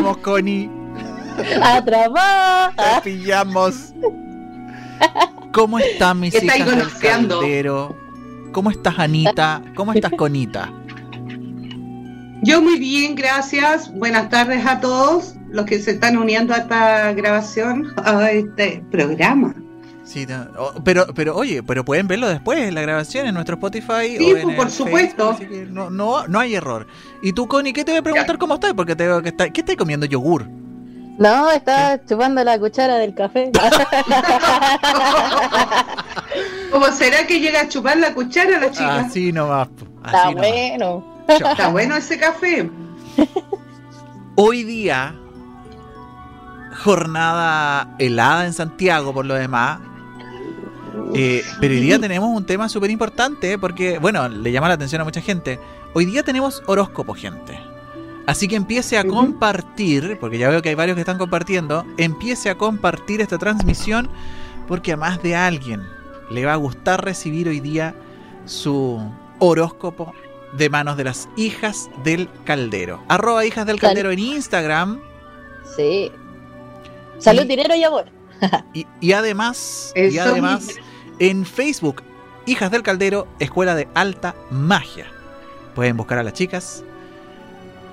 pillamos, Connie. A trabajar. Te pillamos. ¿Cómo están mis hijas del caldero? ¿Cómo estás, Anita? ¿Cómo estás, Conita? Yo muy bien, gracias. Buenas tardes a todos los que se están uniendo a esta grabación, a este programa. Sí, pero, pero oye, pero pueden verlo después en la grabación en nuestro Spotify. Sí, pues, por supuesto. no, no, no hay error. Y tú, Connie, ¿qué te voy a preguntar cómo estás? Porque te veo que está, ¿qué estás comiendo yogur? No, está chupando la cuchara del café. ¿Cómo será que llega a chupar la cuchara la chica? Así nomás. Así está bueno. Está bueno ese café. Hoy día, jornada helada en Santiago por lo demás. Eh, pero hoy día tenemos un tema súper importante porque, bueno, le llama la atención a mucha gente. Hoy día tenemos horóscopo, gente. Así que empiece a compartir, porque ya veo que hay varios que están compartiendo, empiece a compartir esta transmisión porque a más de alguien le va a gustar recibir hoy día su horóscopo de manos de las hijas del caldero. Arroba hijas del caldero en Instagram. Sí. Salud, dinero y amor. y, además, y además en Facebook, Hijas del Caldero, Escuela de Alta Magia. Pueden buscar a las chicas.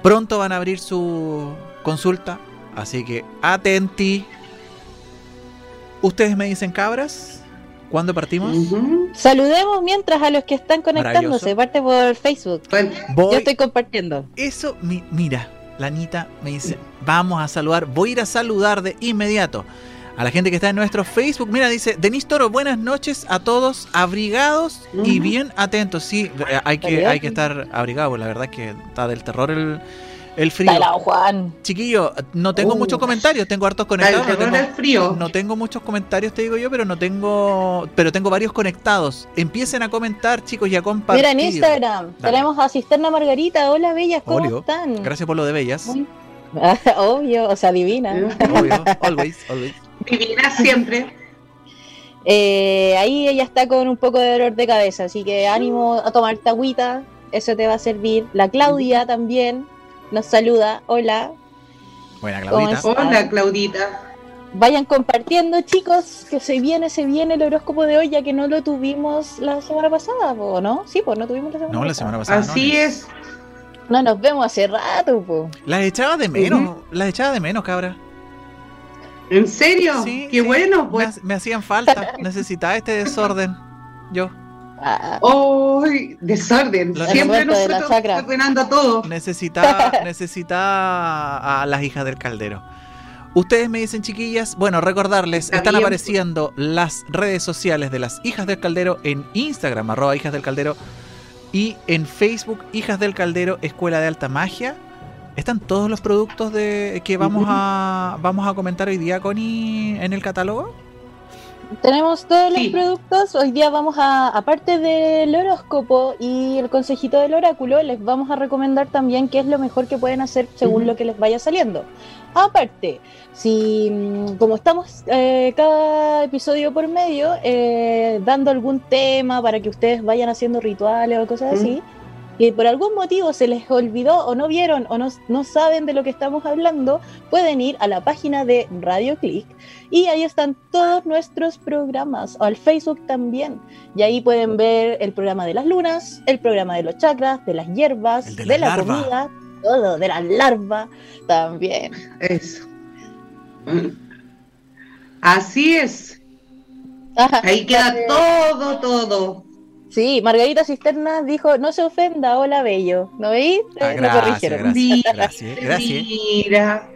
Pronto van a abrir su consulta, así que atenti. Ustedes me dicen cabras. ¿Cuándo partimos? Saludemos mientras a los que están conectándose. Parte por Facebook. Yo estoy compartiendo. Eso, mira, la Anita me dice, vamos a saludar. Voy a ir a saludar de inmediato a la gente que está en nuestro Facebook. Mira, dice Denis Toro, buenas noches a todos, abrigados y bien atentos. Sí, hay que, hay que estar abrigados, la verdad que está del terror el el frío. Juan. Chiquillo, no tengo uh. muchos comentarios, tengo hartos conectados. No tengo, el frío. no tengo muchos comentarios, te digo yo, pero no tengo. Pero tengo varios conectados. Empiecen a comentar, chicos, y a compartir. Mira, en Instagram tenemos a Cisterna Margarita. Hola, bellas, ¿cómo están? Gracias por lo de bellas. Obvio, o sea, divina. Obvio, always, always. Divina siempre. Eh, ahí ella está con un poco de dolor de cabeza, así que ánimo a tomar agüita, eso te va a servir. La Claudia también, nos saluda. Hola. Buena, Claudita. Hola, Claudita. Vayan compartiendo, chicos, que se viene, se viene el horóscopo de hoy, ya que no lo tuvimos la semana pasada, ¿o no? Sí, pues no tuvimos la semana pasada. No, la semana pasada. Así es. No nos vemos hace rato, po. Las echaba de menos, las echaba de menos, cabra. ¿En serio? Sí, Qué bueno, pues. Me, me hacían falta, necesitaba este desorden. Yo. Oh, desorden. Siempre nosotros ordenando todo. Necesita, necesita a las hijas del caldero. Ustedes me dicen, chiquillas, bueno, recordarles, están apareciendo las redes sociales de las hijas del caldero en Instagram, arroba hijas del caldero, y en Facebook, hijas del caldero, Escuela de Alta Magia. ¿Están todos los productos de que vamos a vamos a comentar hoy día, Connie, en el catálogo? Tenemos todos los productos. Hoy día vamos a, aparte del horóscopo y el consejito del oráculo, les vamos a recomendar también qué es lo mejor que pueden hacer según lo que les vaya saliendo. Aparte, si mm, como estamos eh, cada episodio por medio, eh, dando algún tema para que ustedes vayan haciendo rituales o cosas así, y por algún motivo se les olvidó o no vieron o no, no saben de lo que estamos hablando, pueden ir a la página de Radio Click y ahí están todos nuestros programas, o al Facebook también. Y ahí pueden ver el programa de las lunas, el programa de los chakras, de las hierbas, de, la, comida, todo, de la larva también. Eso. Así es. ahí queda todo, todo. Sí, Margarita Cisterna dijo, no se ofenda, hola bello. ¿No veis? Ah, gracias, Gracias, gracias, Mira.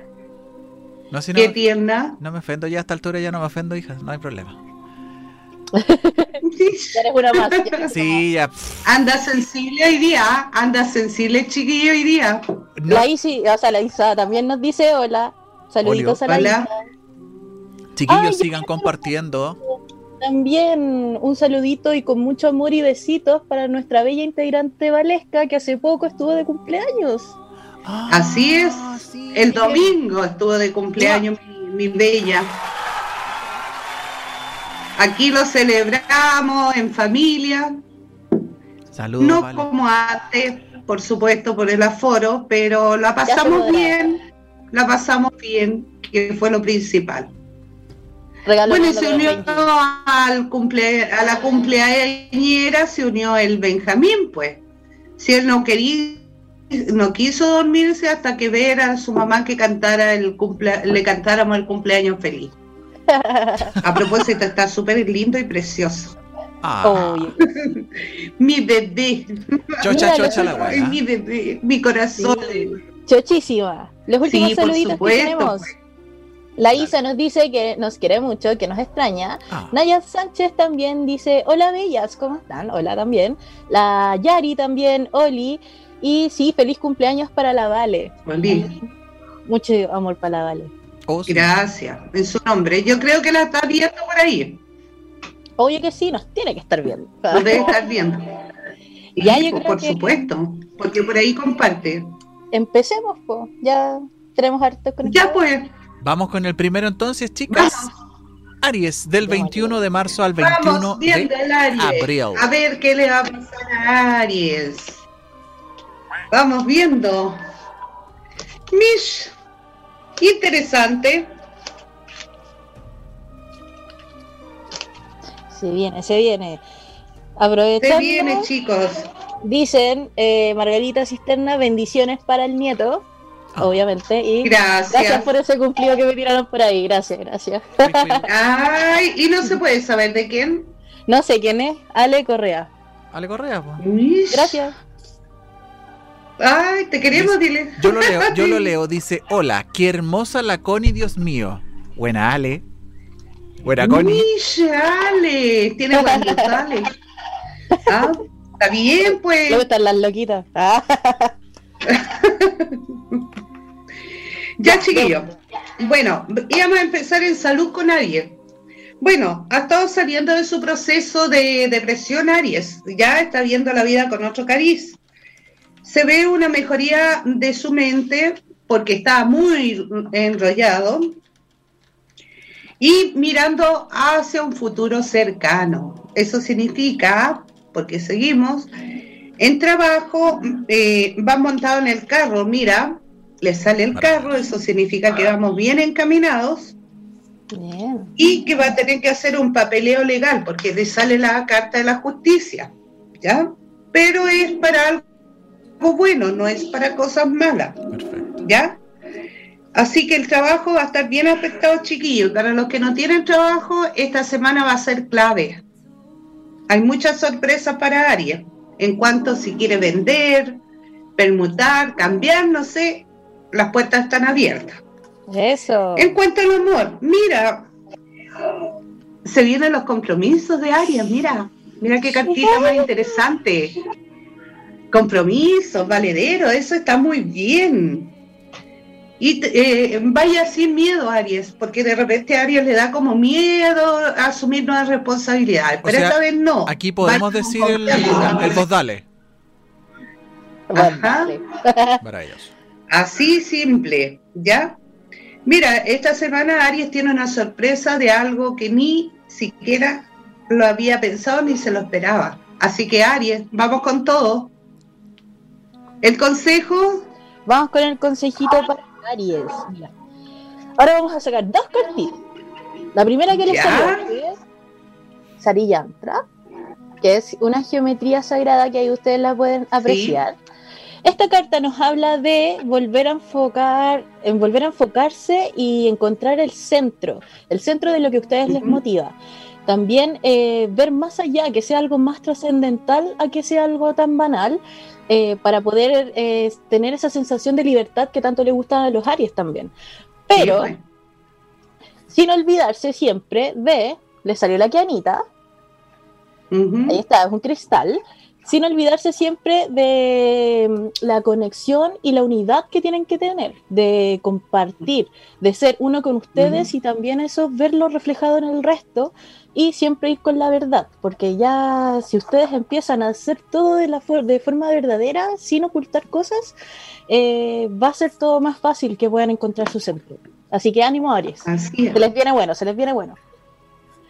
No, Qué tierna. No me ofendo ya a esta altura, ya no me ofendo, hija, no hay problema. eres una más. sí, ya. Anda sensible hoy día, anda sensible chiquillo hoy día. La Isi, o sea, la Isa también nos dice hola. Saluditos a la hola. Chiquillos, sigan compartiendo. También un saludito y con mucho amor y besitos para nuestra bella integrante Valesca que hace poco estuvo de cumpleaños. Ah, Así es, el domingo estuvo de cumpleaños mi, bella. Aquí lo celebramos en familia. Saludos. No Vale. como antes, por supuesto, por el aforo, pero la pasamos bien, la pasamos bien, que fue lo principal. Regalo Bueno, y se unió al cumple, a la cumpleañera, se unió el Benjamín, pues. Si él no quería, no quiso dormirse hasta que ver a su mamá que cantara el cumple, le cantáramos el cumpleaños feliz. A propósito, está súper lindo y precioso. Ah. Mi bebé, chocha, Mira, chocha la lo- ay, weá. mi bebé, mi corazón. Chochísima. Los últimos Sí, por saluditos que tenemos. La Isa nos dice que nos quiere mucho, que nos extraña. Ah, Naya Sánchez también dice, hola bellas, ¿cómo están? Hola también. La Yari también, Oli. Y sí, feliz cumpleaños para la Vale. Oli, Mucho amor para la Vale. oh, sí. Gracias, en su nombre. Yo creo que la está viendo por ahí. Obvio que sí, nos tiene que estar viendo. Lo debe estar viendo. Ya, Sí, yo creo por que- supuesto, porque por ahí comparte. Empecemos, pues. Ya tenemos harto con Ya pues, Vamos con el primero entonces, chicas. vamos, Aries, del 21 de marzo al 21 vamos viendo de Aries. abril. A ver qué le va a pasar a Aries. Vamos viendo. Mish, interesante. Se viene, se viene. Aprovechando, Se viene, chicos. dicen eh, Margarita Cisterna, bendiciones para el nieto. Obviamente. Y gracias. Gracias. por ese cumplido que me tiraron por ahí. Gracias, gracias. Ay, y no se puede saber de quién. No sé quién es, Ale Correa. Ale Correa. Gracias. Ay, te queremos, dile. Yo lo leo, yo lo leo. Dice, hola, qué hermosa la Connie, Dios mío. Buena Ale. Buena Connie. Ale, tiene buen gusto, Ale. Ah, está bien, pues. Le gustan las loquitas. Ah, Ya, chiquillos. Bueno, íbamos a empezar en salud con Aries. Bueno, ha estado saliendo de su proceso de depresión Aries. Ya está viendo la vida con otro cariz. Se ve una mejoría de su mente porque está muy enrollado y mirando hacia un futuro cercano. Eso significa, porque seguimos, en trabajo eh, va montado en el carro, mira, le sale el carro, eso significa que vamos bien encaminados bien. y que va a tener que hacer un papeleo legal porque le sale la carta de la justicia, ¿ya? Pero es para algo bueno, no es para cosas malas, Perfecto. ¿ya? Así que el trabajo va a estar bien afectado, chiquillos. Para los que no tienen trabajo, esta semana va a ser clave. Hay muchas sorpresas para Aries, en cuanto si quiere vender, permutar, cambiar, no sé, las puertas están abiertas. Eso. En cuanto al amor, mira, se vienen los compromisos de Aries, mira, mira qué cartita más interesante. Compromisos, valedero, eso está muy bien. Y eh, vaya sin miedo, Aries, porque de repente a Aries le da como miedo a asumir nuevas responsabilidades, O pero sea, esta vez no. Aquí podemos Vaya decir el, el voz dale Ajá. para ellos. Así simple, ¿ya? Mira, esta semana Aries tiene una sorpresa de algo que ni siquiera lo había pensado ni se lo esperaba. Así que Aries, vamos con todo. El consejo, Vamos con el consejito para Aries. Mira. Ahora vamos a sacar dos cartitas. La primera que les Ya. salió es Sariyantra, que es una geometría sagrada que ahí ustedes la pueden apreciar. Esta carta nos habla de volver a enfocar, en volver a enfocarse y encontrar el centro, el centro de lo que a ustedes les motiva. También eh, ver más allá, que sea algo más trascendental a que sea algo tan banal, eh, para poder eh, tener esa sensación de libertad que tanto le gusta a los Aries también. Pero, Sí, bueno. sin olvidarse siempre de, le salió la Ujú. ahí está, es un cristal, sin olvidarse siempre de mm, la conexión y la unidad que tienen que tener, de compartir, de ser uno con ustedes y también eso verlo reflejado en el resto y siempre ir con la verdad, porque ya si ustedes empiezan a hacer todo de, la for- de forma verdadera, sin ocultar cosas, eh, va a ser todo más fácil que puedan encontrar su centro. Así que ánimo Aries, Así es. se les viene bueno, se les viene bueno.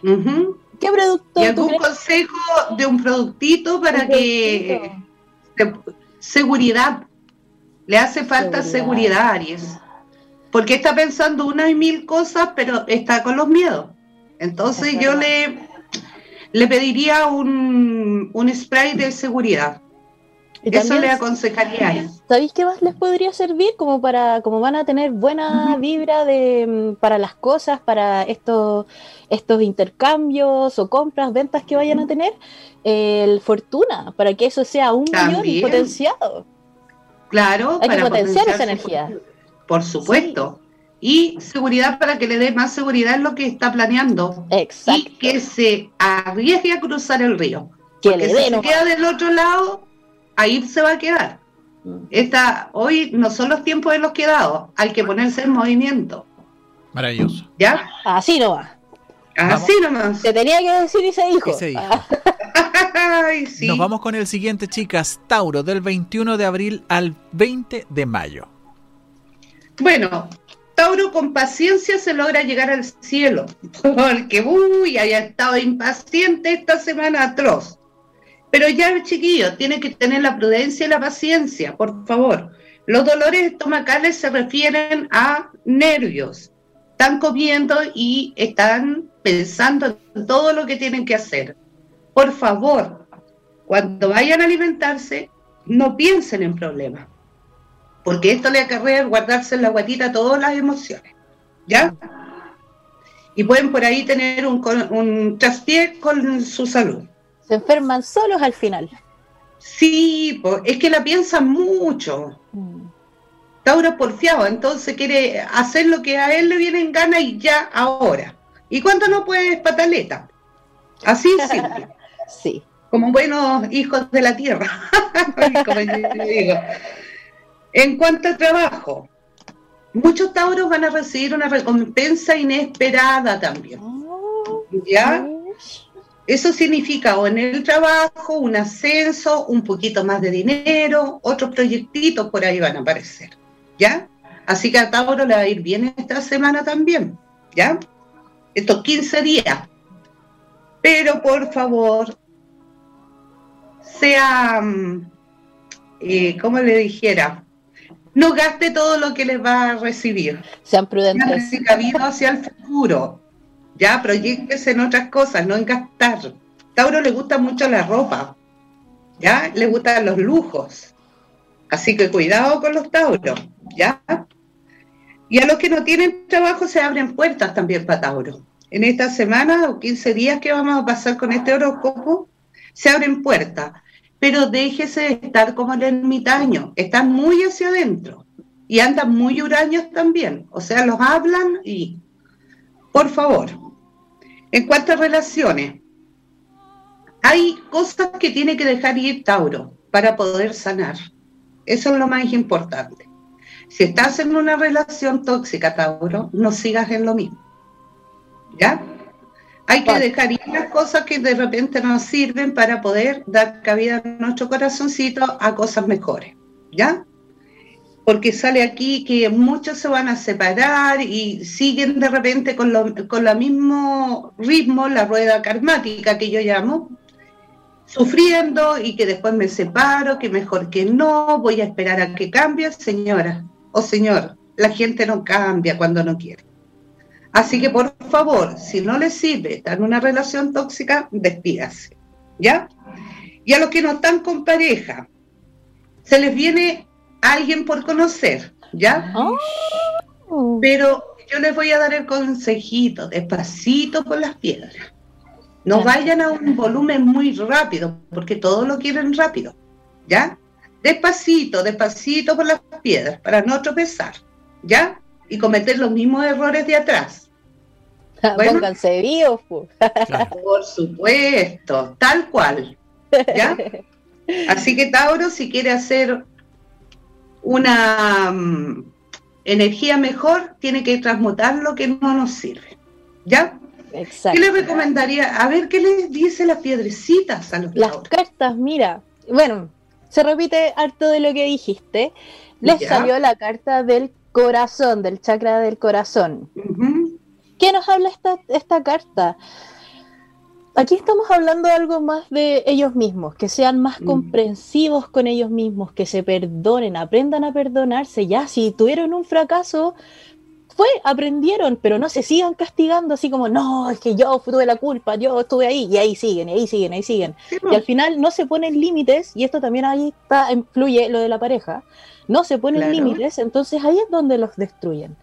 ¿Qué producto? ¿Y algún consejo de un productito para que... seguridad. Le hace falta seguridad. Aries. Porque está pensando una y mil cosas, pero está con los miedos. Entonces yo le, le pediría un, un spray de seguridad. Eso le aconsejaría. ¿Sabéis qué más les podría servir? Como para, como van a tener buena vibra de mm, para las cosas, para estos, estos intercambios o compras, ventas que vayan a tener, el fortuna, para que eso sea un mayor potenciado. Claro, hay que potenciar esa energía. Por supuesto. Y seguridad para que le dé más seguridad en lo que está planeando. Exacto. Y que se arriesgue a cruzar el río. Que le si se queda del otro lado, ahí se va a quedar. Mm. Esta, hoy no son los tiempos de los quedados, hay que ponerse en movimiento. Maravilloso. ¿Ya? Así no va. Así nomás. Te tenía que decir y se dijo. Nos vamos con el siguiente, chicas. Tauro, del 21 de abril al 20 de mayo. Bueno, Tauro con paciencia se logra llegar al cielo. Porque, uy, haya estado impaciente esta semana atroz. Pero ya, chiquillos, tiene que tener la prudencia y la paciencia, por favor. Los dolores estomacales se refieren a nervios. Están comiendo y están pensando en todo lo que tienen que hacer. Por favor, cuando vayan a alimentarse, no piensen en problemas. Porque esto le acarrea guardarse en la guatita todas las emociones. ¿Ya? Y pueden por ahí tener un, un traspié con su salud se enferman solos al final. Sí, es que la piensan mucho. Mm. Tauro porfiado, entonces quiere hacer lo que a él le viene en gana y ya ahora. ¿Y cuánto no puedes pataleta? Así simple. sí. Como buenos hijos de la tierra. En cuanto al trabajo, muchos tauros van a recibir una recompensa inesperada también. Oh, ¿Ya? Eso significa o en el trabajo, un ascenso, un poquito más de dinero, otros proyectitos por ahí van a aparecer, ¿ya? Así que a Tauro le va a ir bien esta semana también, ¿ya? Estos 15 días. Pero por favor, sea, mm, eh, como le dijera, no gaste todo lo que les va a recibir. Sean prudentes. Sean hacia el futuro. Ya, proyectese en otras cosas, no en gastar. Tauro le gusta mucho la ropa, ya, le gustan los lujos. Así que cuidado con los Tauros, ya. Y a los que no tienen trabajo se abren puertas también para Tauro. En esta semana o 15 días que vamos a pasar con este horóscopo, se abren puertas. Pero déjese de estar como el ermitaño, están muy hacia adentro y andan muy huraños también. O sea, los hablan y por favor, en cuanto a relaciones, hay cosas que tiene que dejar ir Tauro para poder sanar. Eso es lo más importante. Si estás en una relación tóxica, Tauro, no sigas en lo mismo. ¿Ya? Hay que dejar ir las cosas que de repente nos sirven para poder dar cabida a nuestro corazoncito a cosas mejores. ¿Ya? Porque sale aquí que muchos se van a separar y siguen de repente con, con el mismo ritmo, la rueda karmática que yo llamo, sufriendo y que después me separo, que mejor que no, voy a esperar a que cambie, señora o señor, la gente no cambia cuando no quiere. Así que por favor, si no le sirve estar en una relación tóxica, despídase, ¿ya? Y a los que no están con pareja, se les viene alguien por conocer, ¿ya? Oh. Pero yo les voy a dar el consejito, despacito por las piedras. No vayan a un volumen muy rápido, porque todos lo quieren rápido, ¿ya? Despacito, despacito por las piedras, para no tropezar, ¿ya? Y cometer los mismos errores de atrás. Bueno, Pónganse vivos, Por supuesto, tal cual, ¿ya? Así que Tauro, si quiere hacer una mm, energía mejor, tiene que transmutar lo que no nos sirve. ¿Ya? Exacto. ¿Qué le recomendaría? A ver, ¿qué le dice las piedrecitas a los Las cartas, mira, bueno, se repite harto de lo que dijiste. Les salió la carta del corazón, del chakra del corazón. ¿Qué nos habla esta, esta carta? Aquí estamos hablando de algo más de ellos mismos, que sean más Mm. comprensivos con ellos mismos, que se perdonen, aprendan a perdonarse. Ya, si tuvieron un fracaso, fue, aprendieron, pero no se sigan castigando así como, no, es que yo tuve la culpa, yo estuve ahí, y ahí siguen, y ahí siguen, y ahí siguen. Sí, Y al final no se ponen límites, y esto también ahí está, influye lo de la pareja, no se ponen Claro. límites, entonces ahí es donde los destruyen.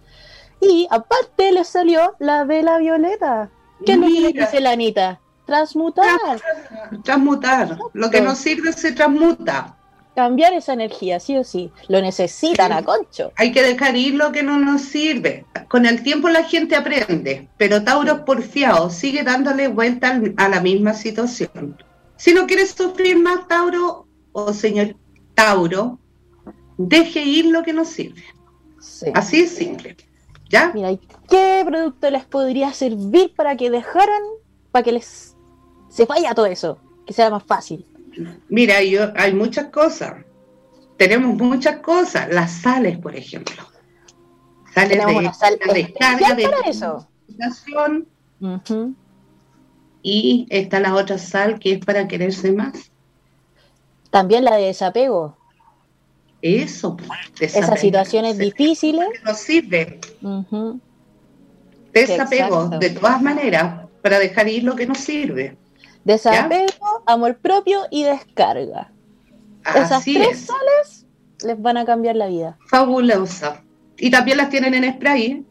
Y aparte les salió la vela violeta. ¿Qué es lo que le Mira. dice la Anita? Transmutar, Transmutar. Lo que no sirve se transmuta. cambiar esa energía, sí o sí. Lo necesitan a concho. Hay que dejar ir lo que no nos sirve. Con el tiempo la gente aprende, pero Tauro porfiado sigue dándole vuelta a la misma situación. Si no quieres sufrir más, Tauro o señor Tauro, deje ir lo que no sirve. Sí. Así es simple. ¿Ya? Mira, ¿y qué producto les podría servir para que dejaran, para que les se vaya todo eso? Que sea más fácil. Mira, yo, hay muchas cosas. Tenemos muchas cosas. Las sales, por ejemplo. Sales Tenemos de, una sal la descarga de para eso. meditación, Ujú. y está la otra sal que es para quererse más. También la de desapego. Eso, pues, Esas desapego. situaciones difíciles. nos sirve. ujú. Desapego, Exacto. de todas maneras, para dejar ir lo que nos sirve. Desapego, amor propio y descarga. Esas Así tres es, sales les van a cambiar la vida. fabulosa. Y también las tienen en spray.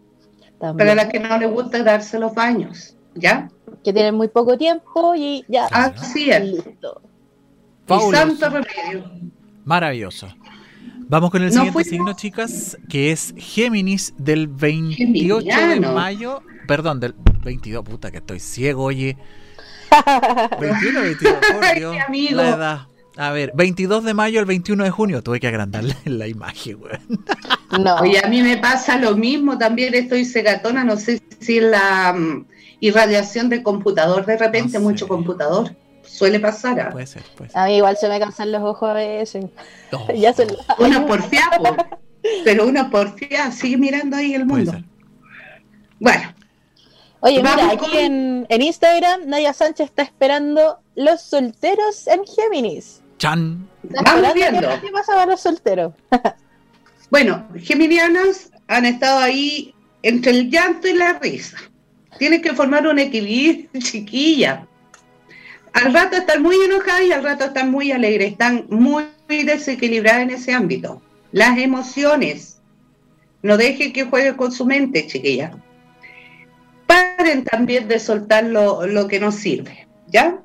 También. para las que no les gusta darse los baños. ¿Ya? Que tienen muy poco tiempo y ya. Claro. Así es. Listo. Y santo remedio. Maravilloso. Vamos con el No siguiente fuimos- signo, chicas, que es Géminis del 28 de mayo. Perdón, del 22. Puta, que estoy ciego, oye. 21 o 22, por Dios, mi amigo. La edad. A ver, 22 de mayo al 21 de junio. Tuve que agrandarle la imagen, weón. No. Oye, a mí me pasa lo mismo, también estoy cegatona, no sé si la mm, irradiación del computador, de repente No mucho sé. computador, suele pasar. ¿ah? Puede ser, puede ser. A mí igual se me cansan los ojos a veces. Oh, Ya se Una porfía, po. pero una porfía, sigue mirando ahí el puede mundo. ser. Bueno, Oye, Vamos mira, aquí con- en, en Instagram Nadia Sánchez está esperando los solteros en Géminis. Chan. Vamos viendo. ¿Qué pasa para los solteros? bueno, geminianas han estado ahí entre el llanto y la risa. Tienen que formar un equilibrio, chiquilla. Al rato están muy enojadas y al rato están muy alegres, están muy desequilibradas en ese ámbito. Las emociones. No dejen que juegue con su mente, chiquilla. Paren también de soltar lo, lo que no sirve, ¿ya?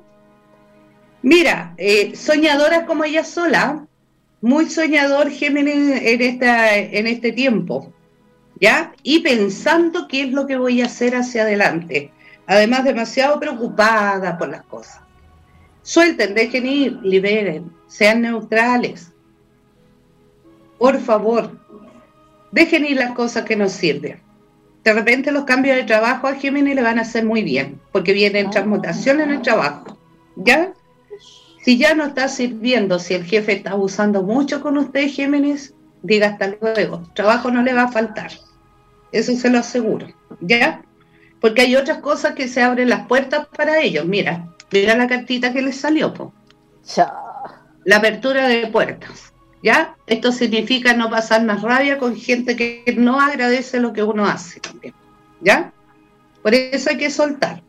Mira, eh, soñadoras como ella sola, muy soñador Géminis en, esta, en este tiempo, ¿ya? Y pensando qué es lo que voy a hacer hacia adelante. Además, demasiado preocupada por las cosas. Suelten, dejen ir, liberen, sean neutrales. Por favor, dejen ir las cosas que nos sirven. De repente los cambios de trabajo a Géminis le van a hacer muy bien, porque vienen Ah. transmutación en el trabajo, ¿ya? Si ya no está sirviendo, si el jefe está abusando mucho con usted, Géminis, diga hasta luego. Trabajo no le va a faltar. Eso se lo aseguro. ¿Ya? Porque hay otras cosas que se abren las puertas para ellos. Mira, mira la cartita que les salió, po. Ya. La apertura de puertas. ¿Ya? Esto significa no pasar más rabia con gente que no agradece lo que uno hace también. ¿Ya? Por eso hay que soltar.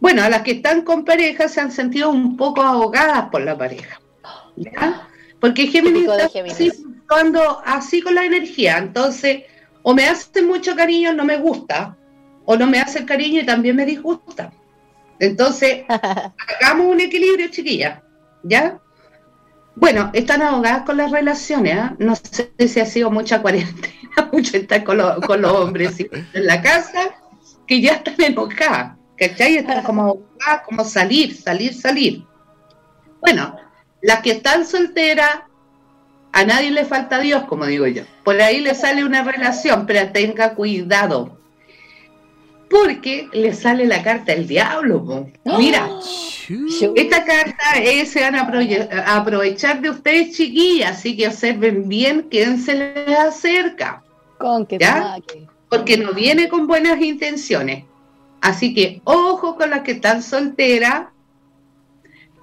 Bueno, a las que están con pareja se han sentido un poco ahogadas por la pareja. ¿Ya? Porque Géminis está así, así con la energía. Entonces, o me hace mucho cariño, no me gusta, o no me hace el cariño y también me disgusta. Entonces, hagamos un equilibrio, chiquilla. ¿Ya? Bueno, están ahogadas con las relaciones. ¿ah? No sé si ha sido mucha cuarentena, mucho estar con, los- con los hombres en la casa, que ya están enojadas. ¿Cachai? Están como ahogadas, como salir, salir, salir. Bueno, las que están solteras, a nadie le falta Dios, como digo yo. Por ahí le sale una relación, pero tenga cuidado. Porque le sale la carta del diablo. po. Mira, esta carta es, se van a, aprovechar de ustedes, chiquillas, así que observen bien quién se les acerca, Con que porque no viene con buenas intenciones. Así que ojo con las que están solteras,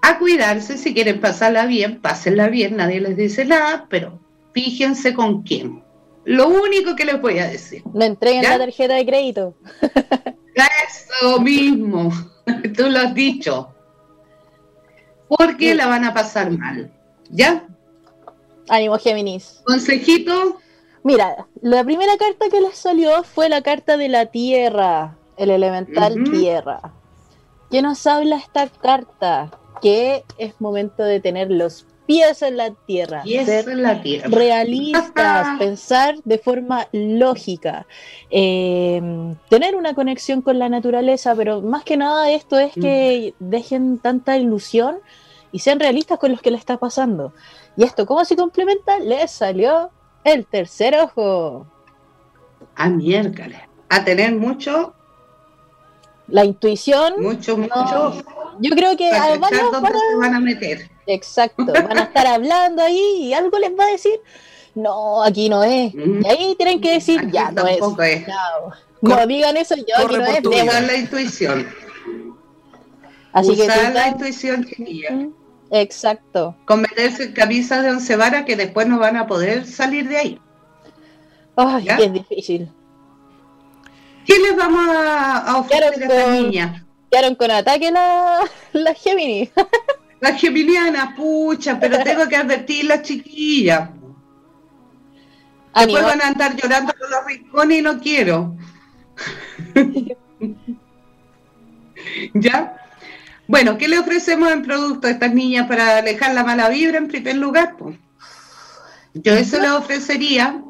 a cuidarse, si quieren pasarla bien, pásenla bien, nadie les dice nada, pero fíjense con quién. Lo único que les voy a decir. No entreguen la tarjeta de crédito. Eso mismo, tú lo has dicho. Porque la van a pasar mal. ¿Ya? Ánimo, Géminis. Consejito. Mira, la primera carta que les salió fue la carta de la Tierra, el elemental Tierra. ¿Qué nos habla esta carta? Que es momento de tener los pies en la tierra, ser la tierra. realistas, pensar de forma lógica, eh, tener una conexión con la naturaleza, pero más que nada esto es que mm. dejen tanta ilusión y sean realistas con lo que les está pasando. Y esto, ¿cómo se complementa? Les salió el tercer ojo. A miércoles. A tener mucho. La intuición. Mucho, mucho. Yo creo que además se van a meter Exacto, van a estar hablando ahí y algo les va a decir, no, aquí no es. Y ahí tienen que decir, ya no es. No, digan eso, yo aquí no es. Usar la intuición. Así Usar la intuición, chiquilla. Exacto. Con meterse en camisas de once varas que después no van a poder salir de ahí. Ay, es difícil. ¿Qué les vamos a, ofrecer a esta niña? Quedaron con ataque la, la Gemini. La geminiana, pucha, pero tengo que advertir las chiquillas. Después van a andar llorando por los rincones y no quiero. ¿Ya? Bueno, ¿qué le ofrecemos en producto a estas niñas para alejar la mala vibra en primer lugar? Yo eso le ofrecería.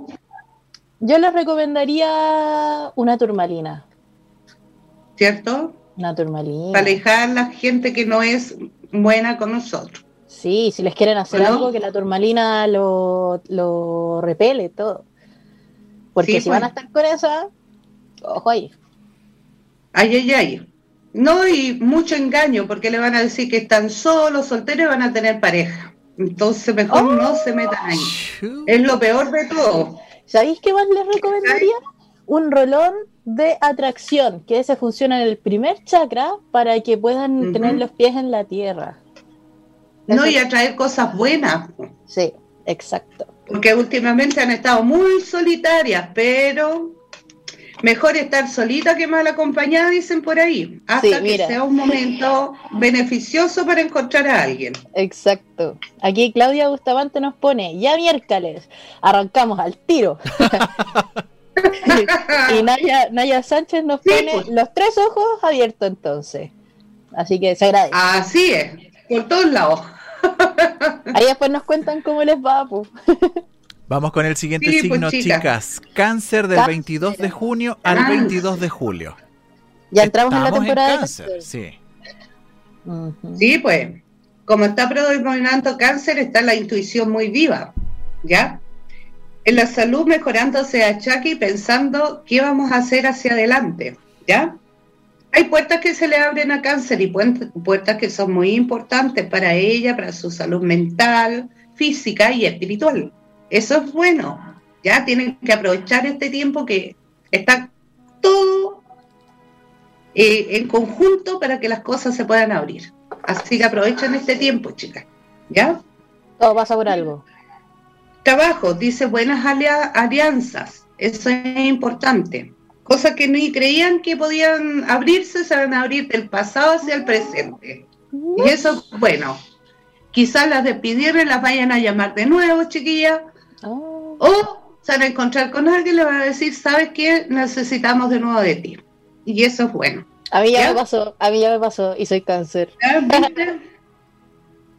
Yo les recomendaría una turmalina. ¿Cierto? Una turmalina. Para alejar a la gente que no es buena con nosotros. Sí, si les quieren hacer algo, que la turmalina lo, lo repele todo. Porque si van a pues. estar con esa, ojo ahí. Ay, ay, ay. No, y mucho engaño, porque le van a decir que están solos, solteros y van a tener pareja. Entonces mejor no se metan ahí. Es lo peor de todo. ¿Sabéis qué más les recomendaría? Un rolón de atracción, que ese funciona en el primer chakra para que puedan tener los pies en la tierra. No, y atraer cosas buenas. Sí, exacto. Porque últimamente han estado muy solitarias, pero mejor estar solita que mal acompañada, dicen por ahí, hasta que sea un momento beneficioso para encontrar a alguien. Exacto. Aquí Claudia Bustamante nos pone, ya miércoles, arrancamos al tiro. y Naya, Sánchez nos pone pues. los tres ojos abiertos entonces. Así que se agradece. Así es, por todos lados. Ahí después nos cuentan cómo les va. Pues. Vamos con el siguiente signo, chicas. Cáncer del 22 de junio al 22 de julio. Ya entramos en la temporada de cáncer. Sí. Sí, pues, como está predominando cáncer, está la intuición muy viva, ¿ya? En la salud mejorándose a Chucky pensando qué vamos a hacer hacia adelante, ¿ya? Hay puertas que se le abren a cáncer y puertas que son muy importantes para ella, para su salud mental, física y espiritual. Eso es bueno, ya tienen que aprovechar este tiempo que está todo eh, en conjunto para que las cosas se puedan abrir. Así que aprovechen este tiempo, chicas, ¿ya? Todo pasa por algo. Trabajo, dice buenas alianzas, eso es importante. Cosas que ni creían que podían abrirse, se van a abrir del pasado hacia el presente. Y eso, bueno, quizás las despidieron y las vayan a llamar de nuevo, chiquillas. Oh. O se van a encontrar con alguien y le van a decir, ¿sabes qué? Necesitamos de nuevo de ti. Y eso es bueno. A mí ya, me pasó, a mí ya me pasó y soy cáncer.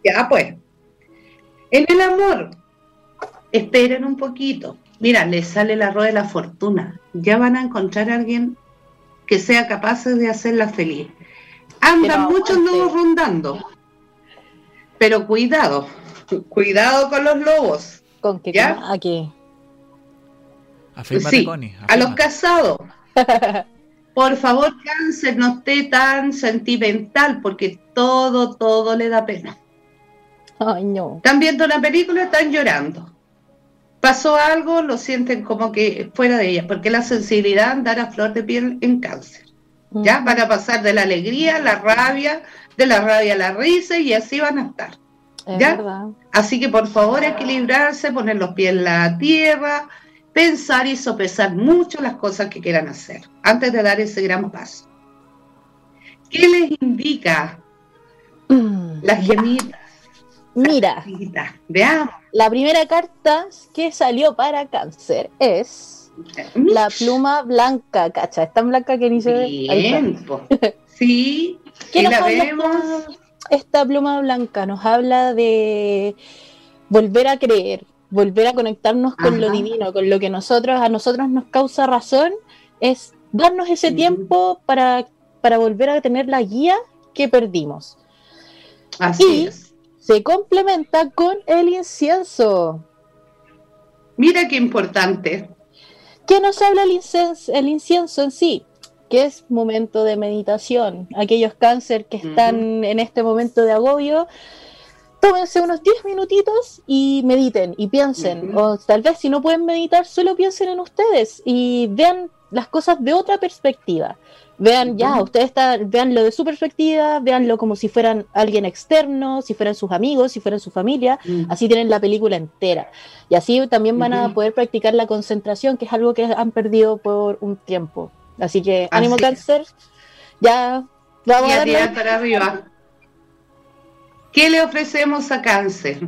ya pues. En el amor, esperen un poquito. Mira, les sale la rueda de la fortuna. Ya van a encontrar a alguien que sea capaz de hacerla feliz. Andan muchos lobos rondando. Pero cuidado, cuidado con los lobos. ¿Con qué? ¿Ya? Aquí. sí, a los casados. Por favor, cáncer, no esté tan sentimental porque todo, todo le da pena. Ay, no. Están viendo la película, están llorando pasó algo, lo sienten como que fuera de ella, porque la sensibilidad andar a flor de piel en cáncer. ¿Ya? Van a pasar de la alegría, la rabia, de la rabia a la risa y así van a estar. ¿Ya? Así que por favor equilibrarse, poner los pies en la tierra, pensar y sopesar mucho las cosas que quieran hacer antes de dar ese gran paso. ¿Qué les indica mm, las gemitas? Mira, veamos. La primera carta que salió para cáncer es la pluma blanca, cacha, es tan blanca que ni se ve. sí, ¿Qué la vemos? Esta, pluma blanca nos habla de volver a creer, volver a conectarnos con lo divino, con lo que nosotros a nosotros nos causa razón, es darnos ese tiempo para, para volver a tener la guía que perdimos. Así es. Se complementa con el incienso. Mira qué importante. ¿Qué nos habla el incienso, el incienso en sí? que es momento de meditación. Aquellos cáncer que están en este momento de agobio, tómense unos 10 minutitos y mediten y piensen. O tal vez si no pueden meditar, solo piensen en ustedes y vean las cosas de otra perspectiva. Vean ya, ustedes están, veanlo de su perspectiva, veanlo como si fueran alguien externo, si fueran sus amigos, si fueran su familia, así tienen la película entera. Y así también van a poder practicar la concentración, que es algo que han perdido por un tiempo. Así que ánimo cáncer, ya vamos a tirar para arriba. ¿Qué le ofrecemos a cáncer?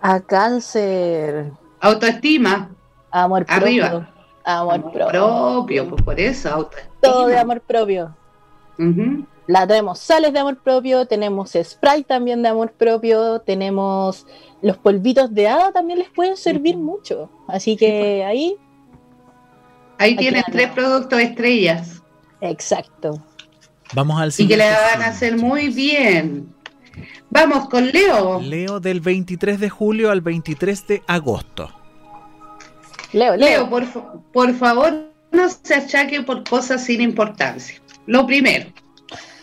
A cáncer. Autoestima. Amor arriba. Amor, propio. pues por eso, autoestima. Todo de amor propio. La tenemos sales de amor propio, tenemos spray también de amor propio, tenemos los polvitos de hada también les pueden servir mucho. Así que ahí Ahí tienen tres productos estrellas. Exacto. Vamos al siguiente. Y que le van a hacer muy bien. Vamos con Leo. Leo del 23 de julio al 23 de agosto. Leo, Leo. Leo por, por favor, no se achaque por cosas sin importancia. Lo primero,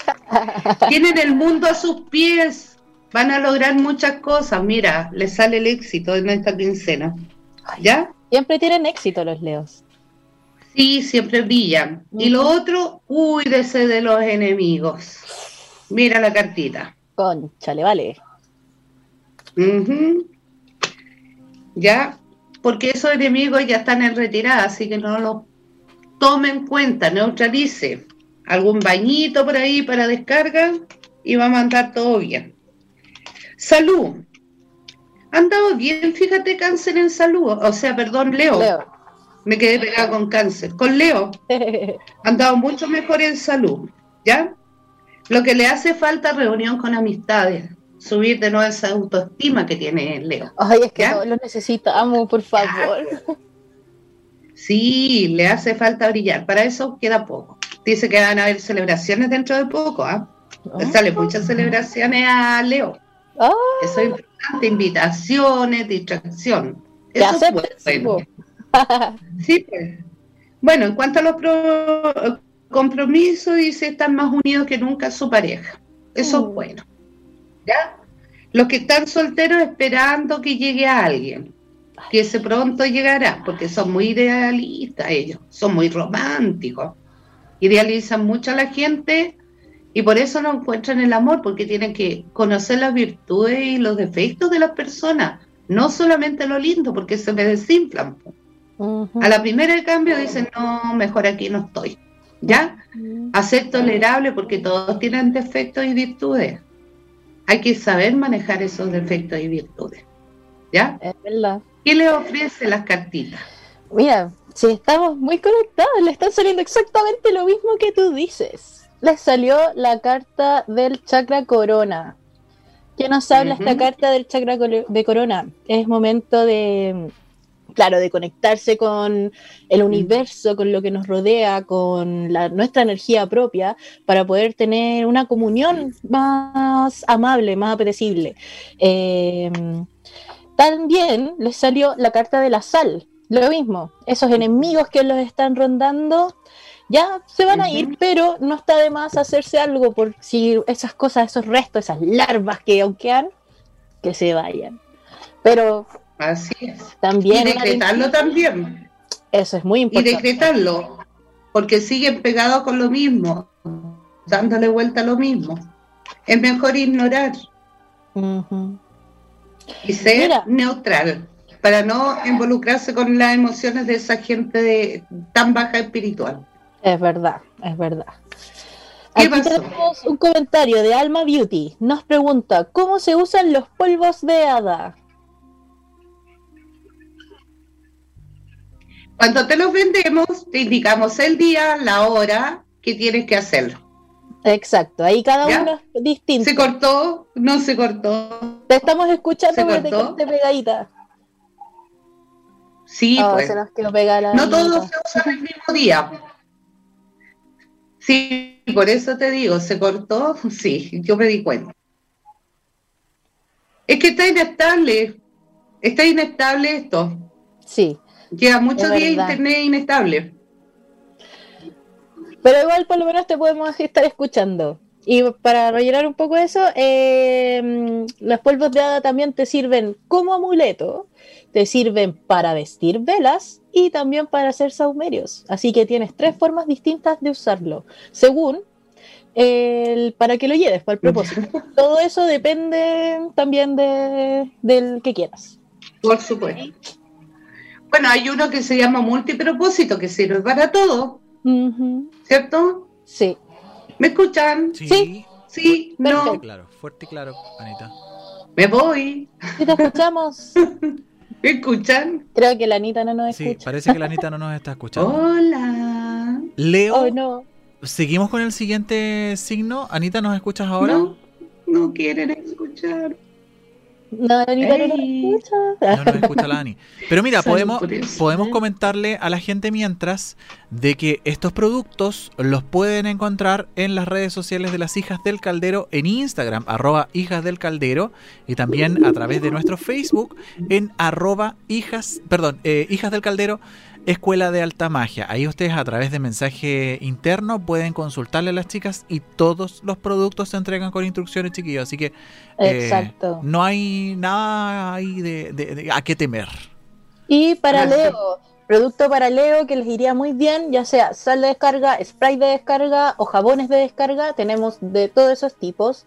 tienen el mundo a sus pies, van a lograr muchas cosas. Mira, les sale el éxito en esta quincena. ¿Ya? Siempre tienen éxito los Leos. Sí, siempre brillan. Y lo otro, cuídese de los enemigos. Mira la cartita. Conchale, vale. Ya, porque esos enemigos ya están en retirada, así que no los tomen en cuenta, neutralice. Algún bañito por ahí para descarga y va a mandar todo bien. Salud. Han dado bien, fíjate, cáncer en salud. O sea, perdón, Leo. Leo me quedé pegada con cáncer. Con Leo han dado mucho mejor en salud, ¿ya? Lo que le hace falta reunión con amistades, subir de nuevo esa autoestima que tiene Leo. Ay, es que lo necesitamos, por favor. Sí, le hace falta brillar. Para eso queda poco. Dice que van a haber celebraciones dentro de poco, ¿ah? Salen muchas celebraciones a Leo. Ah. Eso es importante, invitaciones, distracción. Eso es bueno. sí, pues. Bueno, en cuanto a los compromisos, dice, están más unidos que nunca su pareja. Eso es mm. bueno. ¿Ya? Los que están solteros esperando que llegue alguien, que ese pronto llegará, porque son muy idealistas ellos, son muy románticos, idealizan mucho a la gente y por eso no encuentran el amor, porque tienen que conocer las virtudes y los defectos de las personas, no solamente lo lindo, porque se me desinflan. A la primera de cambio dicen, no, mejor aquí no estoy. ¿Ya? A ser tolerable porque todos tienen defectos y virtudes. Hay que saber manejar esos defectos y virtudes. ¿Ya? Es verdad. ¿Qué le ofrece las cartitas? Mira, si estamos muy conectados, le están saliendo exactamente lo mismo que tú dices. Les salió la carta del chakra corona. ¿Qué nos habla esta carta del chakra de corona? Es momento de claro, de conectarse con el universo, con lo que nos rodea, con nuestra energía propia, para poder tener una comunión más amable, más apetecible. Em, también les salió la carta de la sal, lo mismo, esos enemigos que los están rondando ya se van a ir, pero no está de más hacerse algo por si esas cosas, esos restos, esas larvas que aunque han, que se vayan. Pero Así es. También y decretarlo también. Eso es muy importante. Y decretarlo, porque siguen pegados con lo mismo, dándole vuelta a lo mismo. es mejor ignorar y ser neutral para no involucrarse con las emociones de esa gente tan baja espiritual. Es verdad, es verdad. Aquí tenemos un comentario de Alma Beauty. Nos pregunta, ¿cómo se usan los polvos de hada? Cuando te los vendemos, te indicamos el día, la hora que tienes que hacerlo. Exacto, ahí cada uno es distinto. ¿Se cortó? No se cortó. Te estamos escuchando desde que pegadita. Sí, oh, pues. no todos se usan el mismo día. Sí, por eso te digo, ¿se cortó? Sí, yo me di cuenta. Es que está inestable. Está inestable esto. Sí. Lleva muchos días internet inestable. Pero igual por lo menos te podemos estar escuchando. Y para rellenar un poco eso, eh, los polvos de hada también te sirven como amuleto, te sirven para vestir velas y también para hacer saumerios. Así que tienes tres formas distintas de usarlo, según el, para que lo lleves, para el propósito. Todo eso depende también de, del que quieras. Por supuesto. Bueno, hay uno que se llama multipropósito, que sirve para todo. ¿Cierto? Sí. ¿Me escuchan? Sí. Sí, no. Claro, fuerte y claro, Anita. Me voy. Sí, te escuchamos. ¿Me escuchan? Creo que la Anita no nos escucha. Sí, parece que la Anita no nos está escuchando. Hola. Leo. Oh, no. ¿Seguimos con el siguiente signo? Anita, ¿nos escuchas ahora? No, no quieren escuchar. No, no nos escucha. No nos escucha la Ani. Pero mira, podemos, podemos comentarle a la gente mientras de que estos productos los pueden encontrar en las redes sociales de las hijas del caldero en Instagram, arroba hijas del caldero, y también a través de nuestro Facebook en arroba hijas, perdón, eh, hijas del caldero Escuela de Alta Magia. Ahí ustedes a través de mensaje interno pueden consultarle a las chicas y todos los productos se entregan con instrucciones, chiquillos. Así que eh, no hay nada ahí de, a qué temer. Y para Leo, producto para Leo que les iría muy bien, ya sea sal de descarga, spray de descarga o jabones de descarga, tenemos de todos esos tipos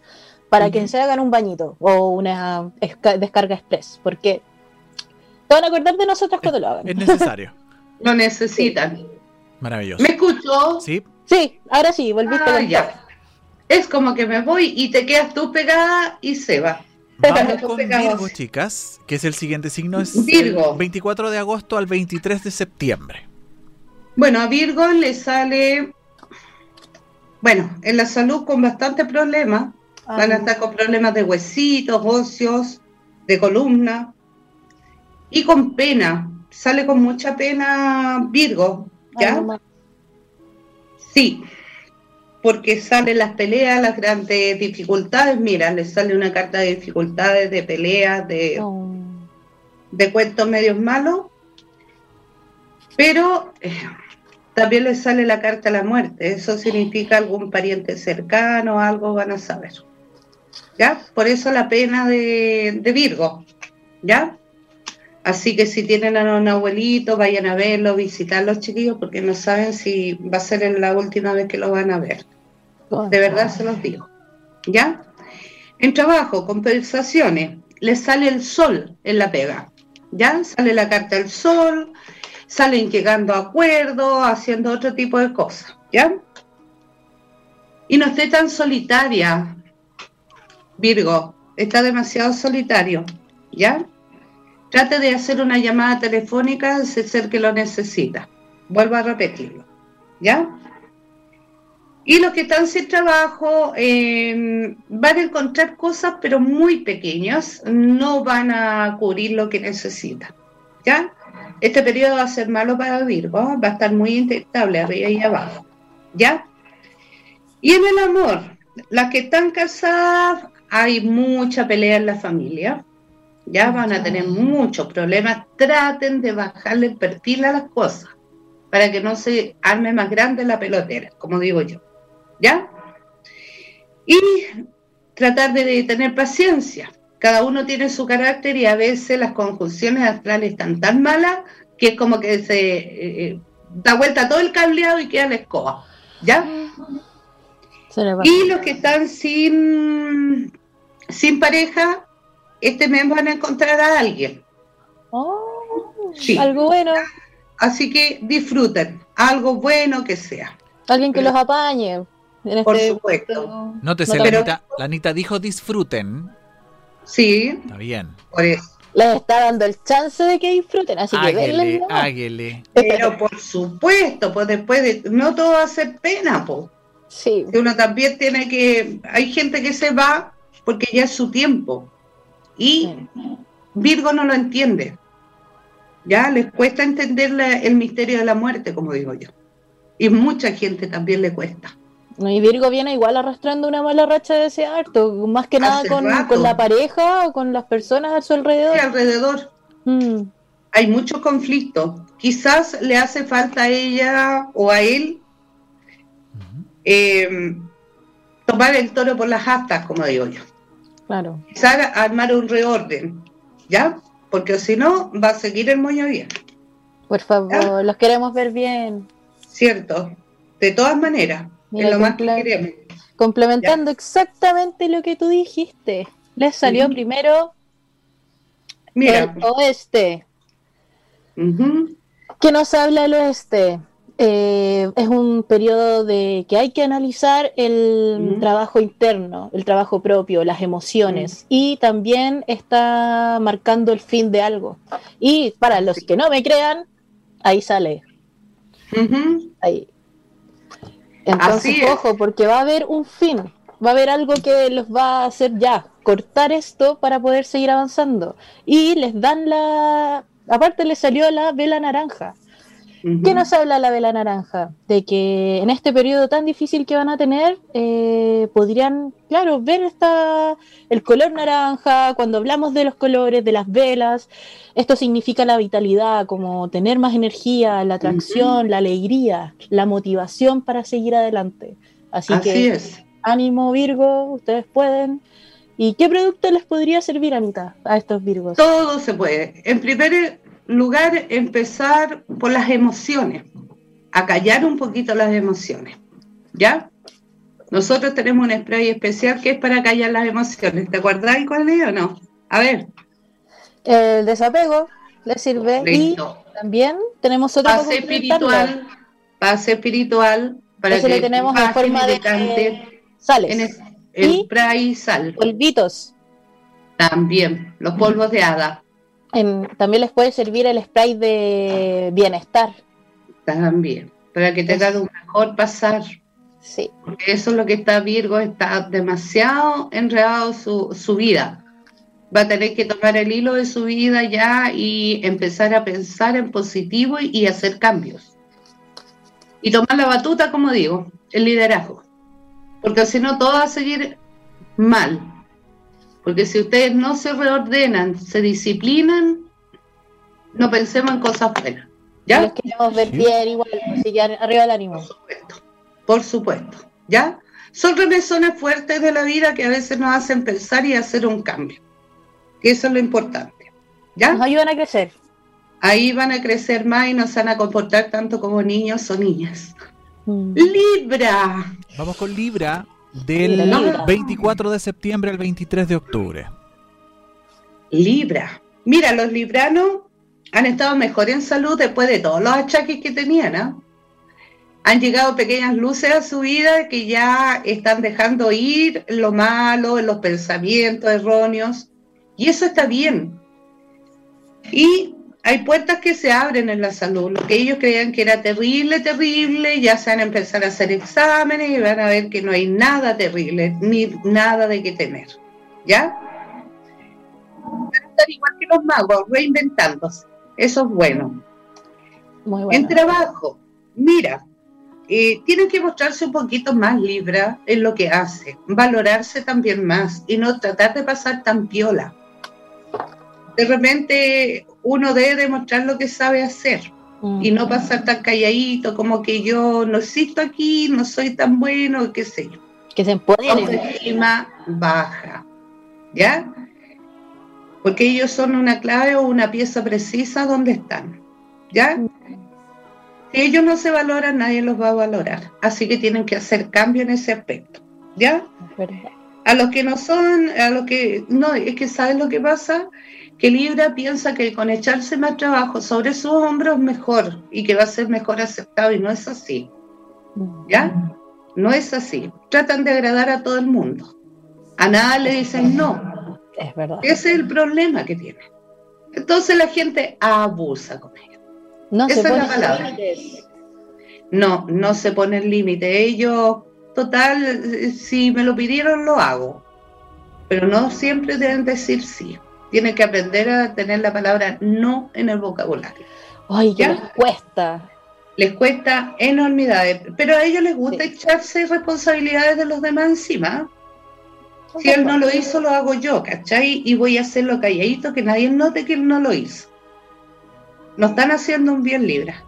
para que se hagan un bañito o una descarga express, porque te van a acordar de nosotros cuando lo hagan. Es necesario. Lo necesitan. Maravilloso. ¿Me escuchó? Sí. Sí, ahora sí, volviste a ya. Es como que me voy y te quedas tú pegada y se va. Vamos con Virgo, chicas, que es el siguiente signo, es Virgo. 24 de agosto al 23 de septiembre. Bueno, a Virgo le sale, bueno, en la salud con bastante problemas. Van a estar con problemas de huesitos, óseos, de columna y con pena, sale con mucha pena Virgo, ¿ya? sí, porque salen las peleas, las grandes dificultades. Mira, le sale una carta de dificultades, de peleas, de, oh. de cuentos medios malos. Pero eh, también le sale la carta a la muerte. Eso significa algún pariente cercano, algo van a saber. ¿Ya? Por eso la pena de, de Virgo. ¿Ya? Así que si tienen a un abuelito, vayan a verlo, visitar los chiquillos, porque no saben si va a ser la última vez que lo van a ver. De verdad se los digo. ¿Ya? En trabajo, compensaciones, les sale el sol en la pega. ¿Ya? Sale la carta del sol, salen llegando a acuerdos, haciendo otro tipo de cosas. ¿Ya? Y no esté tan solitaria, Virgo, está demasiado solitario. ¿Ya? Trate de hacer una llamada telefónica si es el que lo necesita. Vuelvo a repetirlo. ¿Ya? Y los que están sin trabajo em, van a encontrar cosas, pero muy pequeñas, no van a cubrir lo que necesitan. ¿Ya? Este periodo va a ser malo para Virgo, va a estar muy inestable arriba y abajo. ¿Ya? Y en el amor, las que están casadas, hay mucha pelea en la familia ya van a tener muchos problemas, traten de bajarle el perfil a las cosas para que no se arme más grande la pelotera, como digo yo. ¿Ya? Y tratar de tener paciencia. Cada uno tiene su carácter y a veces las conjunciones astrales están tan malas que es como que se eh, eh, da vuelta todo el cableado y queda la escoba. ¿Ya? Y los que están sin, sin pareja, este mes van a encontrar a alguien. Oh, Algo bueno. Así que disfruten, algo bueno que sea. Alguien que los apañe. Por este supuesto. No te sé, la, Anita, dijo disfruten. Sí. Está bien. Por eso. Les está dando el chance de que disfruten, así que denle águele. Pero por supuesto, pues después de. No todo va a ser pena, pues. Sí. Uno también tiene que. Hay gente que se va porque ya es su tiempo. Y Virgo no lo entiende. Ya les cuesta entender el misterio de la muerte, como digo yo. Y mucha gente también le cuesta. Y Virgo viene igual arrastrando una mala racha de ese harto, más que nada con, la pareja o con las personas a su alrededor. Sí, alrededor. Mm. Hay muchos conflictos. Quizás le hace falta a ella o a él eh, tomar el toro por las astas, como digo yo. Claro. Quizás armar un reorden, ¿ya? Porque si no, va a seguir el moño bien. Por favor, los queremos ver bien. Cierto, de todas maneras lo más Complementando exactamente lo que tú dijiste. Les salió primero Mira. el oeste. ¿Qué nos habla el oeste? Eh, es un periodo de que hay que analizar el trabajo interno, el trabajo propio, las emociones y también está marcando el fin de algo. Y para los que no me crean, ahí sale. Ahí. Entonces, ojo, porque va a haber un fin, va a haber algo que los va a hacer ya, cortar esto para poder seguir avanzando. Y les dan la... Aparte les salió la vela naranja. ¿Qué nos habla la vela naranja? De que en este periodo tan difícil que van a tener, eh, podrían, claro, ver esta, el color naranja, cuando hablamos de los colores, de las velas, esto significa la vitalidad, como tener más energía, la atracción, la alegría, la motivación para seguir adelante. Así, que, es. ánimo Virgo, ustedes pueden. ¿Y qué producto les podría servir, Anita, a estos Virgos? Todo se puede. En primer lugar, empezar por las emociones, a callar un poquito las emociones, ¿ya? Nosotros tenemos un spray especial que es para callar las emociones. ¿Te acuerdas cuál es o no? A ver. El desapego le sirve y también tenemos otro pase espiritual, pase espiritual para que le tenemos en forma de sales. el, spray y sal. Polvitos. También, los polvos de hada también les puede servir el spray de bienestar. También, para que tengan un mejor pasar. Sí. Porque eso es lo que está Virgo, está demasiado enredado su, su vida. Va a tener que tomar el hilo de su vida ya y empezar a pensar en positivo y, hacer cambios. Y tomar la batuta, como digo, el liderazgo. Porque si no, todo va a seguir mal. Porque si ustedes no se reordenan, se disciplinan, no pensemos en cosas buenas. ¿Ya? Los queremos ver bien igual, así que arriba el ánimo. Por supuesto, por supuesto. ¿Ya? Son remesones fuertes de la vida que a veces nos hacen pensar y hacer un cambio. Que eso es lo importante. ¿Ya? Nos ayudan a crecer. Ahí van a crecer más y no se van a comportar tanto como niños o niñas. Mm. Libra. Vamos con Libra del 24 de septiembre al 23 de octubre. Libra. Mira, los libranos han estado mejor en salud después de todos los achaques que tenían. ¿ah? Han llegado pequeñas luces a su vida que ya están dejando ir lo malo, los pensamientos erróneos. Y eso está bien. Y hay puertas que se abren en la salud. Lo que ellos creían que era terrible, terrible, ya se van a empezar a hacer exámenes y van a ver que no hay nada terrible, ni nada de qué temer. ¿Ya? Van a estar igual que los magos, reinventándose. Eso es bueno. Muy bueno. En trabajo, mira, eh, tienen que mostrarse un poquito más libra en lo que hace, valorarse también más y no tratar de pasar tan piola de repente uno debe demostrar lo que sabe hacer y no pasar tan calladito como que yo no existo aquí, no soy tan bueno, qué sé yo. Que se encima baja, ¿ya? Porque ellos son una clave o una pieza precisa donde están, ¿ya? Si ellos no se valoran, nadie los va a valorar. Así que tienen que hacer cambio en ese aspecto. ¿Ya? A los que no son, a los que no, es que ¿sabes lo que pasa? Que Libra piensa que con echarse más trabajo sobre sus hombros es mejor y que va a ser mejor aceptado y no es así. ¿Ya? No es así. Tratan de agradar a todo el mundo. A nada le dicen no. Es verdad. Ese es el problema que tienen. Entonces la gente abusa con ellos. No Esa se es la ponen palabra. límites. No, no se pone el límite. Ellos, total, eh, si me lo pidieron, lo hago. Pero no siempre deben decir sí. Tienen que aprender a tener la palabra no en el vocabulario. Ay, que ¿Ya? les cuesta. Les cuesta enormidades, pero a ellos les gusta echarse responsabilidades de los demás encima. Si él no lo hizo, lo hago yo, ¿cachai? Y voy a hacerlo calladito, que nadie note que él no lo hizo. No están haciendo un bien Libra.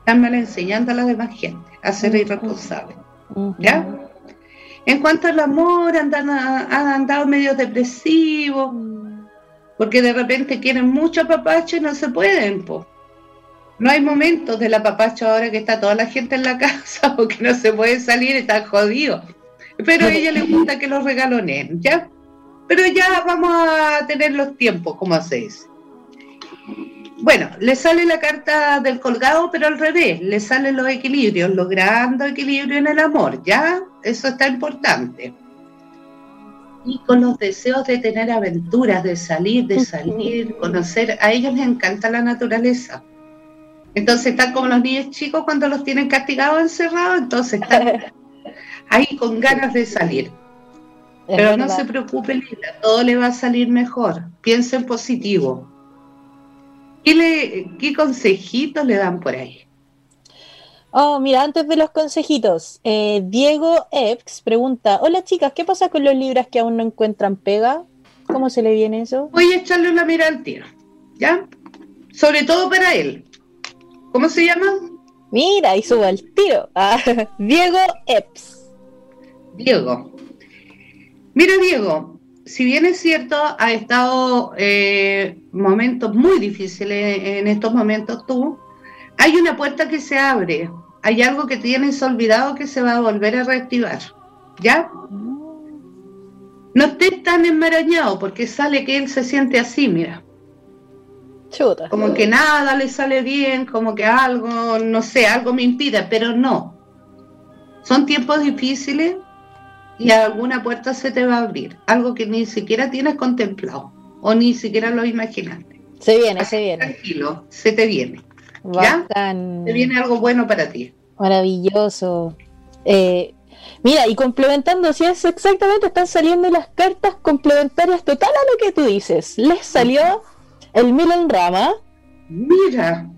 Están mal enseñando a la demás gente a ser irresponsables. ¿Ya? En cuanto al amor, andan, han andado medio depresivos, porque de repente quieren mucho apapacho y no se pueden, po. No hay momentos del apapacho ahora que está toda la gente en la casa porque no se puede salir, están jodidos. Pero a ella le gusta que los regaloneen, ¿ya? Pero ya vamos a tener los tiempos, como se dice. Bueno, le sale la carta del colgado, pero al revés, le salen los equilibrios, logrando equilibrio en el amor, ¿ya? Eso está importante. Y con los deseos de tener aventuras, de salir, de salir, conocer, a ellos les encanta la naturaleza. Entonces están como los niños chicos cuando los tienen castigados, encerrados, entonces están ahí con ganas de salir. Es Pero no se preocupe, Lila, todo le va a salir mejor. Piensa en positivo. ¿Qué, le, ¿Qué consejitos le dan por ahí? Oh, mira, antes de los consejitos, eh, Diego Epps pregunta: Hola chicas, ¿qué pasa con los libras que aún no encuentran pega? ¿Cómo se le viene eso? Voy a echarle una mirada al tiro, ¿ya? Sobre todo para él. ¿Cómo se llama? Mira, y subo al tiro. Ah, Diego Epps. Diego. Mira, Diego, si bien es cierto, ha estado eh, momentos muy difíciles en estos momentos tú, hay una puerta que se abre, hay algo que tienes olvidado que se va a volver a reactivar, ¿ya? No estés tan enmarañado porque sale que él se siente así, mira, Chuta. como que nada le sale bien, como que algo, no sé, algo me impide, pero no. Son tiempos difíciles y alguna puerta se te va a abrir, algo que ni siquiera tienes contemplado o ni siquiera lo imaginaste. Se viene, Así se viene. Tranquilo, se te viene. ¿Ya? Se viene algo bueno para ti. Maravilloso. Eh, mira, y complementando, si es exactamente, están saliendo las cartas complementarias total a lo que tú dices. Les salió el Milen Rama. Mira,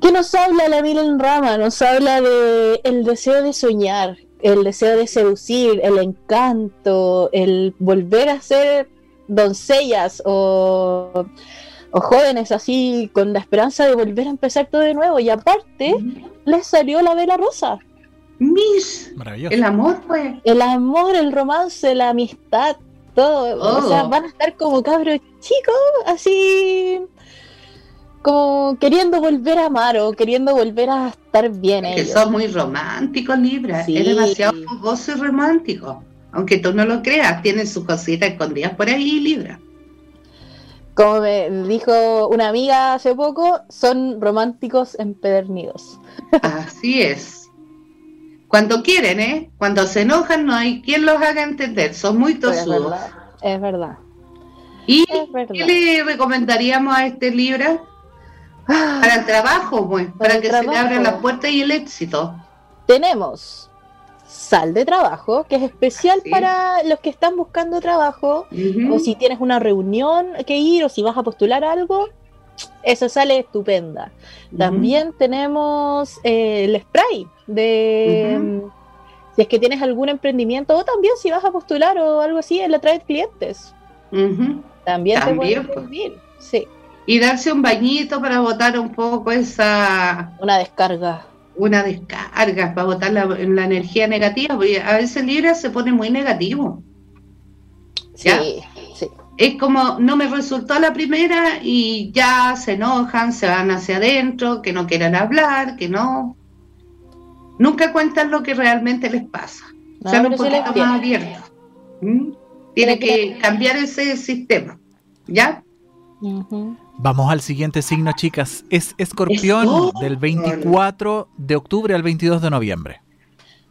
¿Qué nos habla la Milen Rama? Nos habla de el deseo de soñar, el deseo de seducir, el encanto, el volver a ser doncellas o, o jóvenes así con la esperanza de volver a empezar todo de nuevo. Y aparte, les salió la vela rosa. Maravilloso. el amor, pues. El amor, el romance, la amistad, todo. O Oh. sea, van a estar como cabros chicos, así como queriendo volver a amar o queriendo volver a estar bien Que ellos. sos muy romántico, Libra. Sí. Es demasiado fogoso y romántico. Aunque tú no lo creas, tienen sus cositas escondidas por ahí, Libra. Como me dijo una amiga hace poco, son románticos empedernidos. Así es. Cuando quieren, ¿eh? Cuando se enojan, no hay quien los haga entender. Son muy Pero es tosudos. verdad, es verdad. ¿Y Es verdad. qué le recomendaríamos a este Libra? Ah, Para el trabajo, pues. Para, que se le abran las puertas y el éxito. tenemos sal de trabajo, que es especial para los que están buscando trabajo. O si tienes una reunión que ir o si vas a postular algo, esa sale estupenda. También tenemos eh, el spray de si es que tienes algún emprendimiento o también si vas a postular o algo así en la trae clientes. También, te También, puede pues. servir. Sí, Y darse un bañito para botar un poco esa una descarga. Una descarga para botar la, la energía negativa, porque a veces Libra se pone muy negativo. Ya. sí. es como no me resultó la primera y ya se enojan, se van hacia adentro, que no quieren hablar, que no. Nunca cuentan lo que realmente les pasa. No, Sean un más abiertos. ¿Mm? Tiene que cambiar ese sistema. ¿Ya? Ujú. Vamos al siguiente signo, chicas. Es Escorpión del 24 de octubre al 22 de noviembre.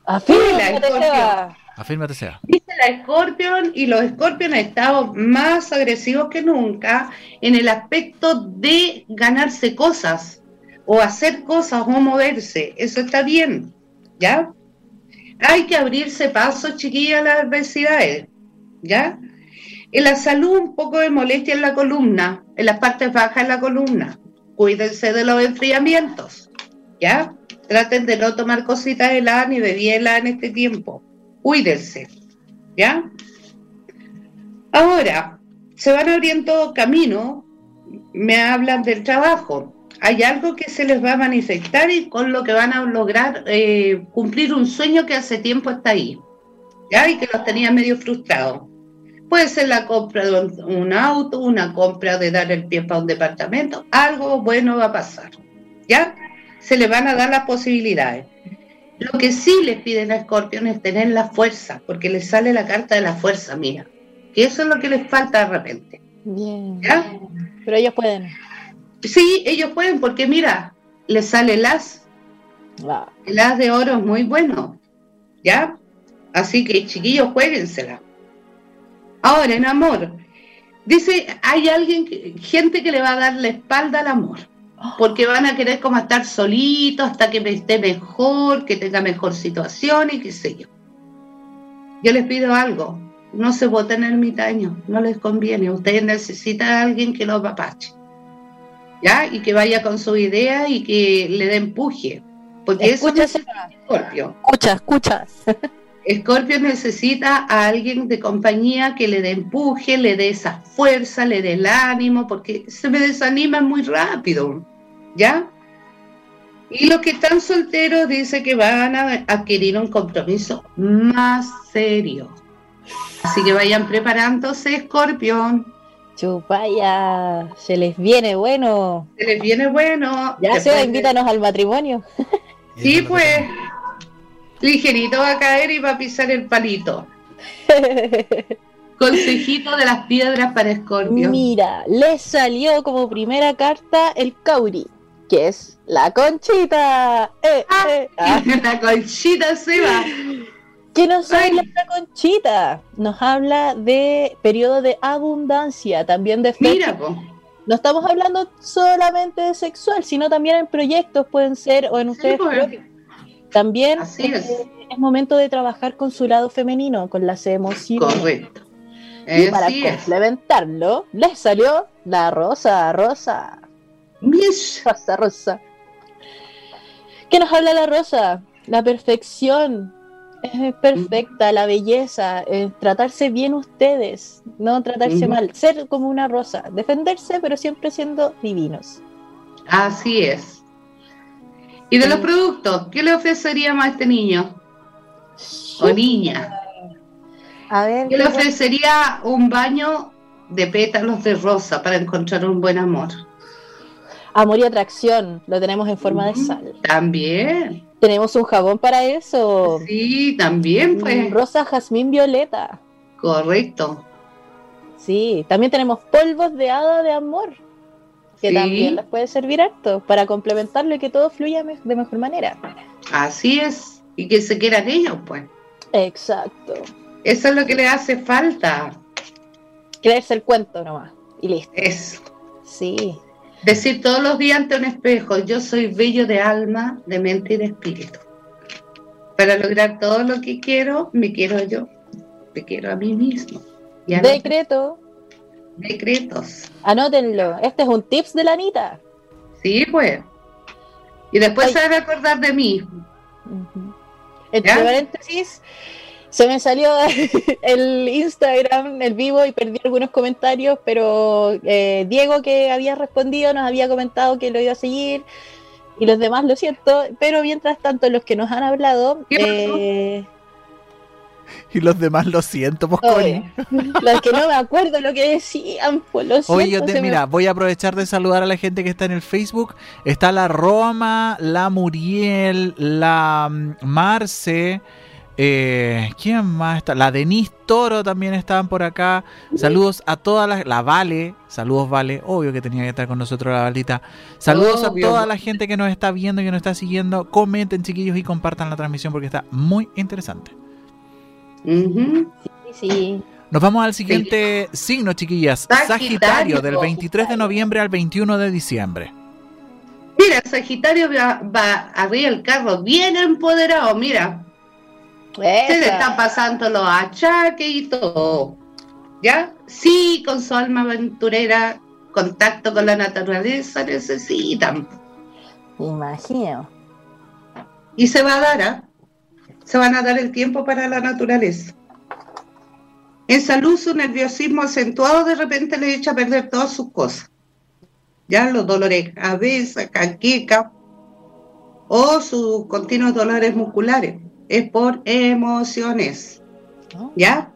Afírmate, sea. Dice la Scorpion y los Scorpion han estado más agresivos que nunca en el aspecto de ganarse cosas o hacer cosas o moverse. Eso está bien, ¿ya? Hay que abrirse paso, chiquillas, a las adversidades, ¿ya? En la salud, un poco de molestia en la columna, en las partes bajas de la columna. Cuídense de los enfriamientos, ¿ya? Traten de no tomar cositas heladas ni bebidas heladas en este tiempo. Cuídense, ¿ya? Ahora, se van abriendo caminos, me hablan del trabajo. Hay algo que se les va a manifestar y con lo que van a lograr eh, cumplir un sueño que hace tiempo está ahí, ¿ya? Y que los tenía medio frustrados. Puede ser la compra de un, auto, una compra de dar el pie para un departamento, algo bueno va a pasar, ¿ya? Se les van a dar las posibilidades. Lo que sí les piden a Scorpion es tener la fuerza, porque les sale la carta de la fuerza, mira. Que eso es lo que les falta de repente. Bien. ¿Ya? Pero ellos pueden. Sí, ellos pueden, porque mira, les sale el as. El as de oro es muy bueno. ¿Ya? Así que, chiquillos, jueguensela. Ahora, en amor. Dice, hay alguien, gente que le va a dar la espalda al amor. Porque van a querer como estar solitos hasta que esté mejor, que tenga mejor situación y qué sé yo. Yo les pido algo. No se voten ermitaños, no les conviene. Ustedes necesitan a alguien que los apapache. ¿Ya? Y que vaya con su idea y que le dé empuje. Porque eso Escucha, es Seba. Scorpio. escucha, escucha. Scorpio necesita a alguien de compañía que le dé empuje, le dé esa fuerza, le dé el ánimo, porque se me desanima muy rápido, ¿ya? Y los que están solteros dice que van a adquirir un compromiso más serio. Así que vayan preparándose, Scorpio. Chupaya. Se les viene bueno. Se les viene bueno. Ya de- invítanos al matrimonio. Sí, pues. Ligerito va a caer y va a pisar el palito. Consejito de las piedras para Scorpio. Mira, les salió como primera carta el Kauri, que es la conchita. Eh, eh, ah. La conchita se va. ¿Qué nos Ay. habla esta conchita? Nos habla de periodo de abundancia, también de fe- Mira, po. No estamos hablando solamente de sexual, sino también en proyectos pueden ser o en ustedes pues. También Así es. eh, es momento de trabajar con su lado femenino, con las emociones. correcto. Y para Así es. complementarlo, les salió la rosa, rosa, Mish. rosa, rosa. ¿Qué nos habla la rosa? La perfección. Es perfecta, la belleza, eh, tratarse bien ustedes, no tratarse mal, ser como una rosa, defenderse pero siempre siendo divinos. Así es. Y de los productos, ¿qué le ofreceríamos a este niño o niña? A ver, Yo le ¿qué- ofrecería un baño de pétalos de rosa para encontrar un buen amor. amor y atracción, lo tenemos en forma de sal. También. Tenemos un jabón para eso. Sí, también, pues. Mm, Rosa, jazmín, violeta. Correcto. Sí, también tenemos polvos de hada de amor, que Sí. también les puede servir harto para complementarlo y que todo fluya me- de mejor manera. Así es. Y que se quieran ellos, pues. Exacto. Eso es lo que le hace falta. Creerse el cuento nomás. Y listo. Eso. Sí. Decir todos los días ante un espejo, yo soy bello de alma, de mente y de espíritu. Para lograr todo lo que quiero, me quiero yo. Me quiero a mí mismo. Decreto. Decretos. Anótenlo. Este es un tips de la Anita. Sí, pues. Y después Ay. se a acordar de mí. Entre ¿Ya? paréntesis, se me salió el Instagram, el vivo, y perdí algunos comentarios, pero eh, Diego, que había respondido, nos había comentado que lo iba a seguir, y los demás lo siento, pero mientras tanto, los que nos han hablado, eh, Y los demás lo siento, pues. Los que no me acuerdo lo que decían, pues lo siento. Oye, yo te, mira, voy a aprovechar de saludar a la gente que está en el Facebook. Está la Roma, la Muriel, la mm, Marce. Eh, ¿Quién más está? La Denise Toro también estaban por acá. Saludos a todas las. La Vale. Saludos, Vale. Obvio que tenía que estar con nosotros la Valita. Saludos a toda la gente que nos está viendo y que nos está siguiendo. Comenten, chiquillos, y compartan la transmisión porque está muy interesante. Sí, sí. Nos vamos al siguiente signo, chiquillas. Sagitario, del 23 de noviembre al 21 de diciembre. Mira, Sagitario va, va arriba el carro bien empoderado, mira. Se le está pasando los achaques y todo. ¿Ya? Sí, con su alma aventurera, contacto con la naturaleza necesitan. Imagino. Y se va a dar, ¿ah? Se van a dar el tiempo para la naturaleza. En salud, su nerviosismo acentuado de repente le echa a perder todas sus cosas. Ya los dolores de cabeza, caqueca o sus continuos dolores musculares es por emociones. ¿Ya?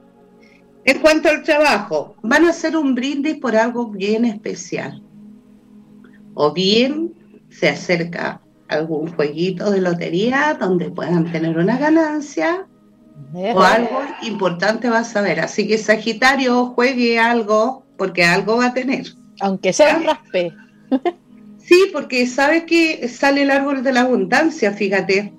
En cuanto al trabajo, van a hacer un brindis por algo bien especial. O bien se acerca algún jueguito de lotería donde puedan tener una ganancia o algo importante va a saber. Así que Sagitario juegue algo porque algo va a tener. Aunque sea un raspe. sí, porque sabe que sale el árbol de la abundancia, fíjate.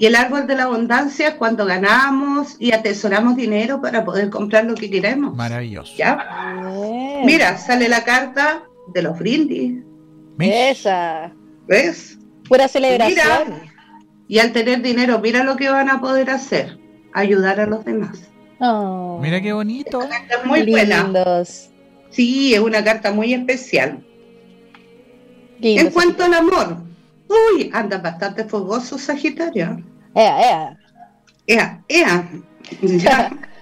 Y el árbol de la abundancia es cuando ganamos y atesoramos dinero para poder comprar lo que queremos. Maravilloso. ¿Ya? Mira, sale la carta de los brindis. Esa. ¿Ves? Pura celebración. y al tener dinero, mira lo que van a poder hacer. Ayudar a los demás. Oh. mira qué bonito. Es muy buena. Sí, es una carta muy especial. en cuanto al amor, Uy, anda bastante fogoso Sagitario. Ea, ea. Ea, ea.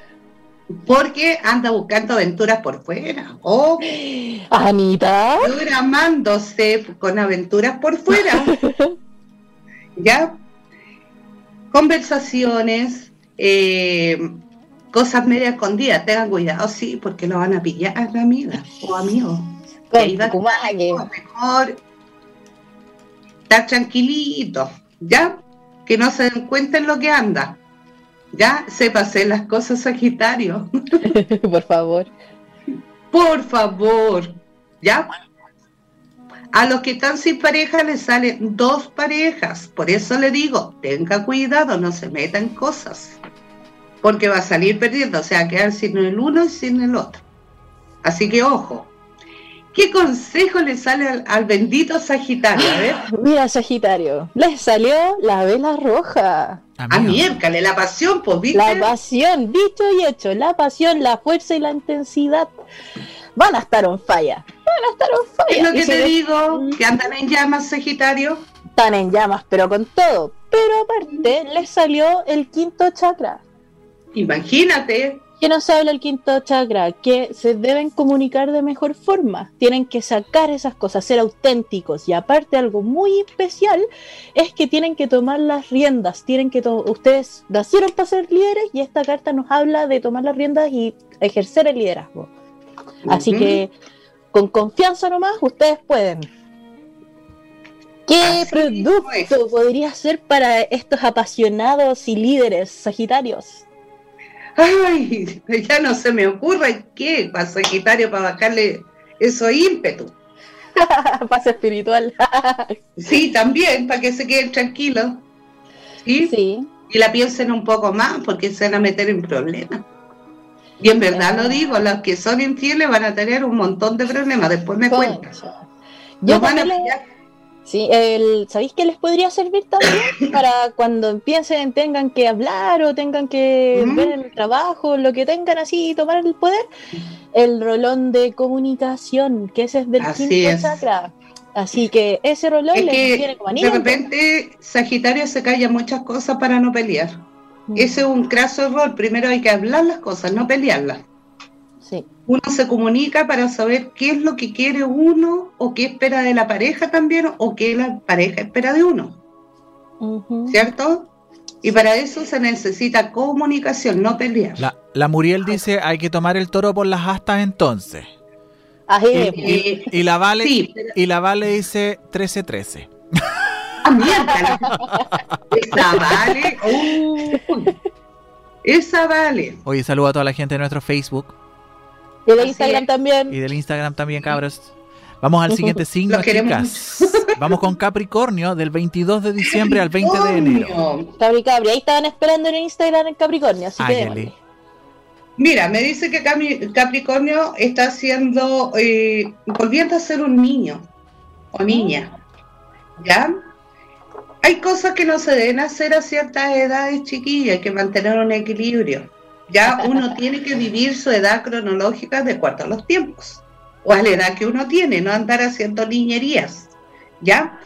Porque anda buscando aventuras por fuera. Oh, Anita. Programándose con aventuras por fuera. ¿Ya? Conversaciones, eh, cosas media escondidas. Tengan cuidado, sí, porque lo van a pillar, amiga o amigo. Mejor estar tranquilito, ¿ya? Que no se den cuenta en lo que anda. Ya, hacer las cosas Sagitario. Por favor. Por favor, ¿ya? A los que están sin pareja les salen dos parejas. Por eso le digo, tenga cuidado, no se meta en cosas. Porque va a salir perdiendo, o sea, quedar sin el uno y sin el otro. Así que ojo, ¿Qué consejo le sale al, bendito Sagitario? A ver. Mira, Sagitario, le salió la vela roja. A miércale, la pasión, pues, ¿viste? La pasión, dicho y hecho, la pasión, la fuerza y la intensidad van a estar on falla. Van a estar on falla. Es lo que te digo, que andan en llamas, Sagitario. Están en llamas, pero con todo. Pero aparte, le salió el quinto chakra. Imagínate, ¿Qué nos habla el quinto chakra? Que se deben comunicar de mejor forma, tienen que sacar esas cosas, ser auténticos y aparte algo muy especial es que tienen que tomar las riendas, tienen que ustedes nacieron para ser líderes y esta carta nos habla de tomar las riendas y ejercer el liderazgo. Así que con confianza nomás ustedes pueden. ¿Qué producto podría ser para estos apasionados y líderes sagitarios? Ay, ya no se me ocurre qué para Sagitario para bajarle eso ímpetu. Paz espiritual. sí, también, para que se queden tranquilos. ¿Sí? ¿Sí? Y la piensen un poco más, porque se van a meter en problemas. Y en verdad lo digo, los que son infieles van a tener un montón de problemas, después me cuentan. Yo van a Sí, el, ¿sabéis qué les podría servir también? Para cuando empiecen, tengan que hablar o tengan que ver el trabajo, lo que tengan así, tomar el poder. El rolón de comunicación, que ese es del quinto chakra. Así que ese rolón les viene como De repente, Sagitario se calla muchas cosas para no pelear. Ese es un craso error. Primero hay que hablar las cosas, no pelearlas. Uno se comunica para saber qué es lo que quiere uno o qué espera de la pareja también o qué la pareja espera de uno. ¿Cierto? Y para eso se necesita comunicación, no pelear. La, Muriel dice, hay que tomar el toro por las astas entonces. y, la Vale, y la Vale dice 13-13. Ah, esa vale. esa vale. Oye, saludo a toda la gente de nuestro Facebook. Y del Instagram también. Y del Instagram también, cabros. Vamos al siguiente signo, chicas. Vamos con Capricornio del 22 de diciembre al 20 de enero. Cabri Cabri, ahí estaban esperando en Instagram en Capricornio, así que Mira, me dice que Capricornio está haciendo, eh, volviendo a ser un niño o niña. ¿Ya? Hay cosas que no se deben hacer a ciertas edades, chiquillas, hay que mantener un equilibrio. Ya uno tiene que vivir su edad cronológica de acuerdo a los tiempos o a la edad que uno tiene, no andar haciendo niñerías, ¿ya?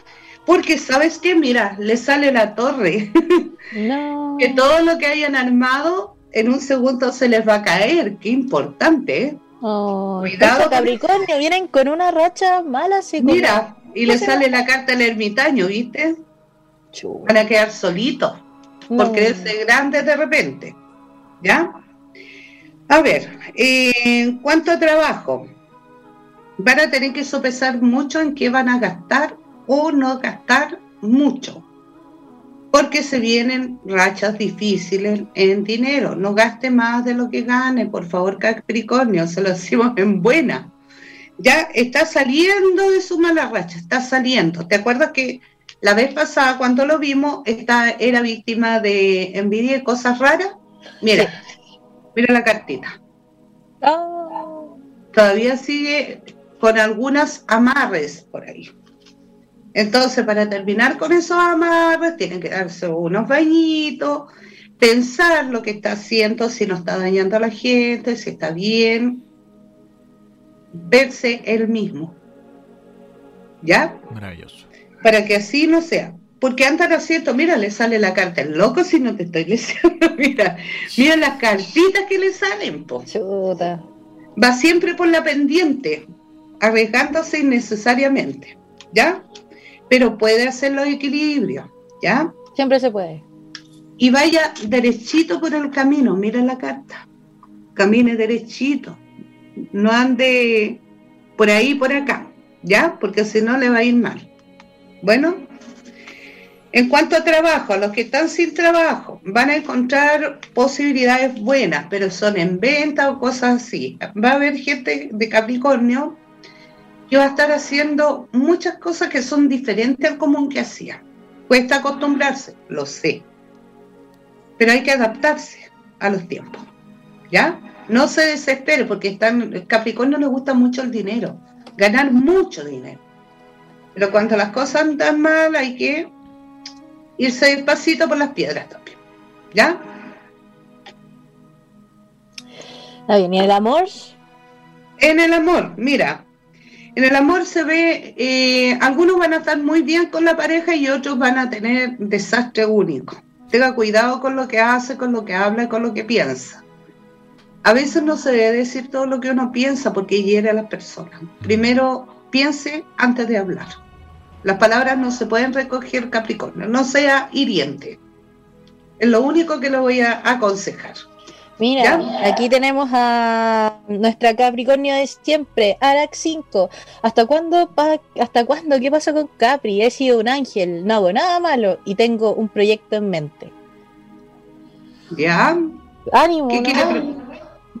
Porque sabes que, mira, le sale la torre, que todo lo que hayan armado en un segundo se les va a caer, qué importante, ¿eh? Cuidado. Capricornio, vienen con una racha mala, así Mira, y le sale la carta al ermitaño, ¿viste? Van a quedar solitos, porque es grande de repente, ¿ya? A ver, en cuanto a trabajo, van a tener que sopesar mucho en qué van a gastar o no gastar mucho. Porque se vienen rachas difíciles en dinero. No gaste más de lo que gane, por favor, Capricornio, se lo decimos en buena. Ya está saliendo de su mala racha, está saliendo. ¿Te acuerdas que la vez pasada, cuando lo vimos, esta era víctima de envidia y cosas raras? Mira, mira la cartita. Oh. Todavía sigue con algunas amarres por ahí. Entonces, para terminar con esos amarres, tienen que darse unos bañitos, pensar lo que está haciendo, si no está dañando a la gente, si está bien, verse él mismo. ¿Ya? Maravilloso. Para que así no sea. Porque andan haciendo, mira, le sale la carta el loco si no te estoy leyendo. mira, mira las cartitas que le salen, po. Va siempre por la pendiente arriesgándose innecesariamente, ¿ya? Pero puede hacer los equilibrios, ¿ya? Siempre se puede. Y vaya derechito por el camino, mira la carta. Camine derechito. No ande por ahí, por acá, ¿ya? Porque si no le va a ir mal. Bueno, en cuanto a trabajo, los que están sin trabajo, van a encontrar posibilidades buenas, pero son en venta o cosas así. Va a haber gente de Capricornio que va a estar haciendo muchas cosas que son diferentes al común que hacía. Cuesta acostumbrarse, lo sé, pero hay que adaptarse a los tiempos, ¿ya? No se desespere porque están, Capricornio le gusta mucho el dinero, ganar mucho dinero. Pero cuando las cosas andan mal hay que irse despacito por las piedras también, ¿ya? ¿y el amor? En el amor, mira, en el amor se ve, eh, algunos van a estar muy bien con la pareja y otros van a tener desastre único. Tenga cuidado con lo que hace, con lo que habla y con lo que piensa. A veces no se debe decir todo lo que uno piensa porque hiere a las personas. Primero piense antes de hablar. Las palabras no se pueden recoger Capricornio, no sea hiriente. Es lo único que le voy a aconsejar. Mira, aquí tenemos a nuestra Capricornio de siempre, Arax 5. ¿Hasta cuándo, ¿Hasta cuándo? ¿Qué pasa con Capri? He sido un ángel, no hago nada malo y tengo un proyecto en mente. ¿Ya? Ánimo.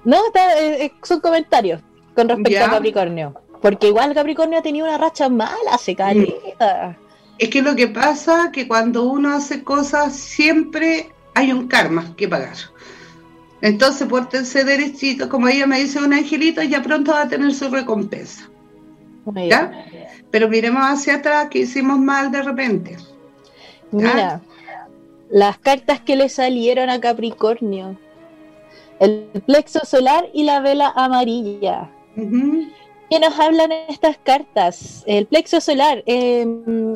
no, eh, eh, son comentarios con respecto a Capricornio. Porque igual Capricornio ha tenido una racha mala, se cae. Es que lo que pasa es que cuando uno hace cosas siempre hay un karma que pagar. Entonces, pórtense derechito, como ella me dice un angelito, ya pronto va a tener su recompensa. ¿Ya? Pero miremos hacia atrás que hicimos mal de repente. Mira, las cartas que le salieron a Capricornio. El plexo solar y la vela amarilla. ¿Qué nos hablan estas cartas? El plexo solar, eh,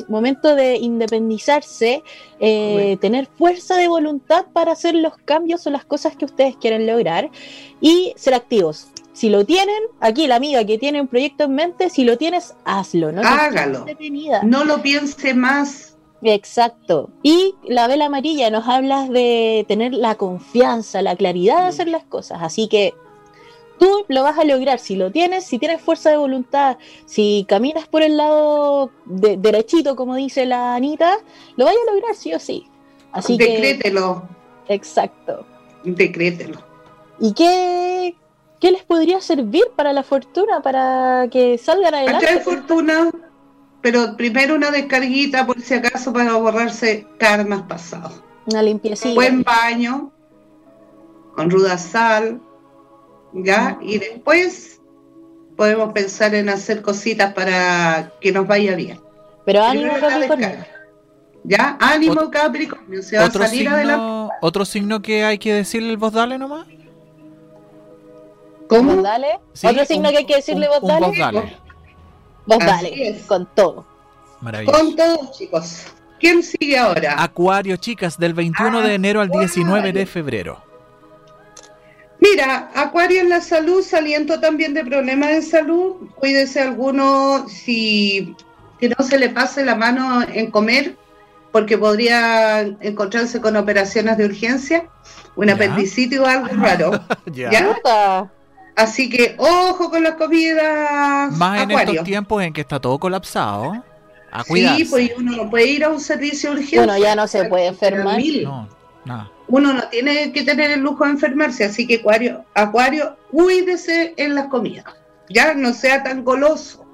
momento de independizarse, eh, tener fuerza de voluntad para hacer los cambios o las cosas que ustedes quieren lograr y ser activos. Si lo tienen, aquí la amiga que tiene un proyecto en mente, si lo tienes, hazlo. No Hágalo. No lo piense más. Exacto. Y la vela amarilla nos habla de tener la confianza, la claridad de hacer las cosas. Así que tú lo vas a lograr si lo tienes, si tienes fuerza de voluntad, si caminas por el lado de, derechito, como dice la Anita, lo vas a lograr sí o sí. Así Decrételo. exacto. Decrételo. ¿Y qué, qué les podría servir para la fortuna, para que salgan adelante? Para fortuna, pero primero una descarguita por si acaso para borrarse karmas pasados. Una limpieza. Buen baño, con ruda sal, ¿ya? Y después podemos pensar en hacer cositas para que nos vaya bien. Pero ánimo Capricornio. ¿Ya? Ánimo Capricornio, se va a salir adelante. ¿Otro signo que hay que decirle el voz dale nomás? ¿Cómo? dale? ¿Otro signo que hay que decirle voz dale? Voz dale. Vos dale, con todo. Maravilloso. Con todo, chicos. ¿Quién sigue ahora? Acuario, chicas, del 21 de enero al 19 de febrero. Mira, Acuario en la salud, saliendo también de problemas de salud. Cuídese alguno si que no se le pase la mano en comer, porque podría encontrarse con operaciones de urgencia, un apendicitis o algo raro. ¿Ya? Así que ojo con las comidas. Más en estos tiempos en que está todo colapsado. A sí, pues uno no puede ir a un servicio urgente. Bueno, ya no se puede enfermar. No, Uno no tiene que tener el lujo de enfermarse, así que Acuario, Acuario, cuídese en las comidas. Ya no sea tan goloso,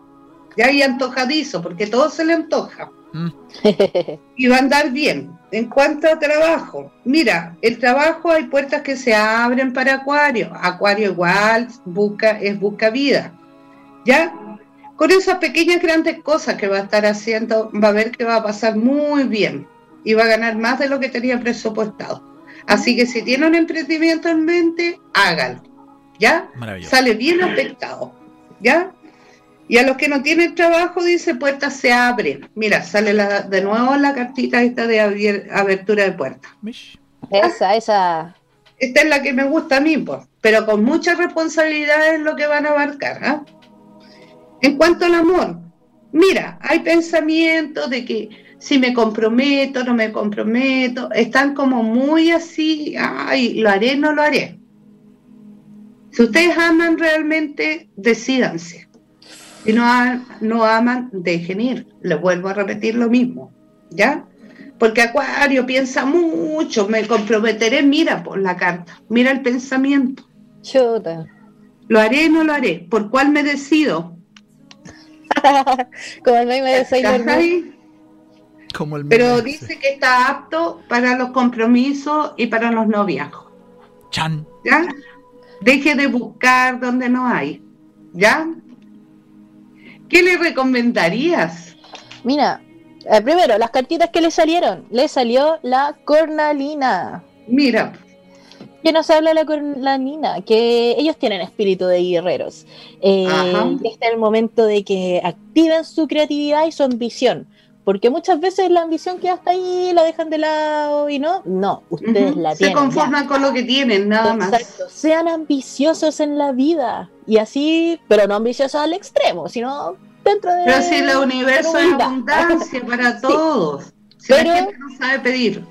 ya y antojadizo, porque todo se le antoja. Mm. y va a andar bien. En cuanto a trabajo, mira, el trabajo hay puertas que se abren para Acuario. Acuario igual busca, es busca vida. ¿Ya? Con esas pequeñas grandes cosas que va a estar haciendo, va a ver que va a pasar muy bien y va a ganar más de lo que tenía presupuestado. Así que si tiene un emprendimiento en mente, hágalo. ¿Ya? Sale bien afectado. ¿Ya? Y a los que no tienen trabajo, dice, puertas se abren. Mira, sale de nuevo la cartita esta de abertura de puertas. Esa, esa. Esta es la que me gusta a mí, pues. Pero con mucha responsabilidad es lo que van a abarcar. ¿ah? En cuanto al amor, mira, hay pensamientos de que si me comprometo, no me comprometo, están como muy así, ay, lo haré, no lo haré. Si ustedes aman realmente, decidanse. Si no, no aman, dejen ir. Les vuelvo a repetir lo mismo, ¿ya? Porque Acuario piensa mucho, me comprometeré, mira por la carta, mira el pensamiento. Chuta. ¿Lo haré no lo haré? ¿Por cuál me decido? Como el meme de Sailor Como el Pero dice que está apto para los compromisos y para los noviazgos. Chan. ¿Ya? Deje de buscar donde no hay. ¿Ya? ¿Qué le recomendarías? Mira, eh, primero, las cartitas que le salieron. Le salió la cornalina. Mira. ¿Qué nos habla la cornalina? Que ellos tienen espíritu de guerreros. Eh, este es el momento de que activen su creatividad y su ambición. Porque muchas veces la ambición que hasta ahí la dejan de lado y no, no, ustedes la tienen. Se conforman con lo que tienen, nada Exacto. más. Sean ambiciosos en la vida y así, pero no ambiciosos al extremo, sino dentro de. Pero si el universo es abundancia para todos, si la gente no sabe pedir.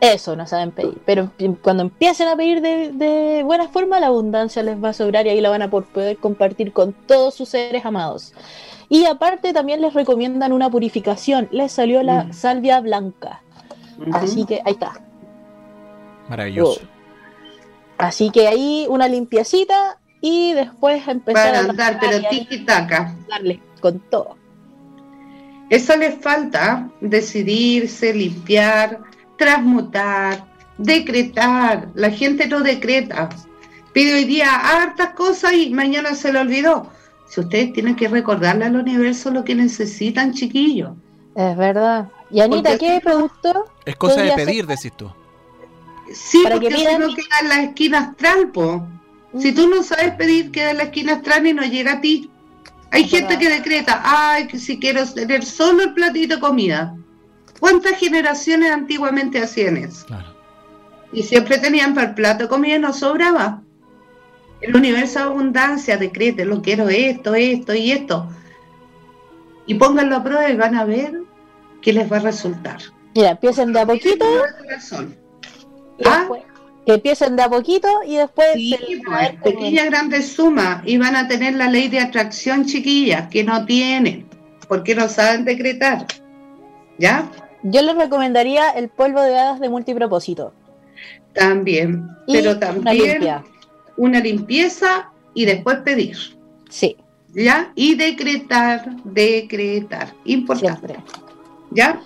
Eso, no saben pedir. Pero cuando empiecen a pedir de, de, buena forma, la abundancia les va a sobrar y ahí la van a poder compartir con todos sus seres amados. Y aparte también les recomiendan una purificación. Les salió la mm. salvia blanca. Así que ahí está. Maravilloso. Oh. Así que ahí una limpiecita y después empezar a andar, pero tiki taka. Darle con todo. Eso les falta, decidirse, limpiar, transmutar, decretar. La gente no decreta. Pide hoy día hartas cosas y mañana se le olvidó. Si ustedes tienen que recordarle al universo lo que necesitan, chiquillos. Es verdad. Y Anita, ¿qué producto? Es cosa de pedir, decís tú. Sí, porque si no queda en la esquina astral, po. Si tú no sabes pedir, queda en la esquina astral y no llega a ti. Hay gente que decreta, ay, que si quiero tener solo el platito de comida. ¿Cuántas generaciones antiguamente hacían eso? Y siempre tenían para el plato de comida y no sobraba. El universo de abundancia decrete, lo quiero esto, esto y esto. Y pónganlo a prueba y van a ver qué les va a resultar. Mira, empiecen de a poquito. ¿Ah? que empiecen de a poquito y después... Sí, pues, pequeñas grandes sumas y van a tener la ley de atracción, chiquillas, que no tienen, porque no saben decretar. ¿Ya? Yo les recomendaría el polvo de hadas de multipropósito. También, pero también una, limpieza y después pedir. Sí. ¿Ya? Y decretar, decretar. Importante. ¿Ya?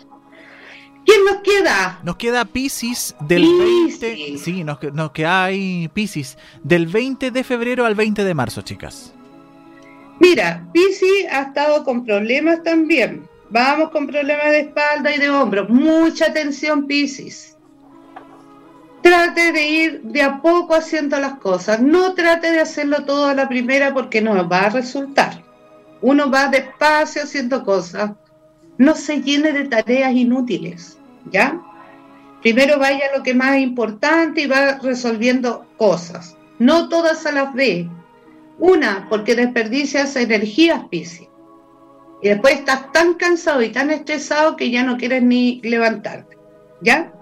¿Quién nos queda? Nos queda Pisces del 20. Sí, nos, nos queda ahí Pisces. Del 20 de febrero al 20 de marzo, chicas. Mira, Pisces ha estado con problemas también. Vamos con problemas de espalda y de hombro. Mucha atención, Pisces. Trate de ir de a poco haciendo las cosas. No trate de hacerlo todo a la primera porque no va a resultar. Uno va despacio haciendo cosas. No se llene de tareas inútiles. ¿Ya? Primero vaya lo que más es importante y va resolviendo cosas. No todas a las vez. Una, porque desperdicias energías, Pisces y después estás tan cansado y tan estresado que ya no quieres ni levantarte. ¿Ya?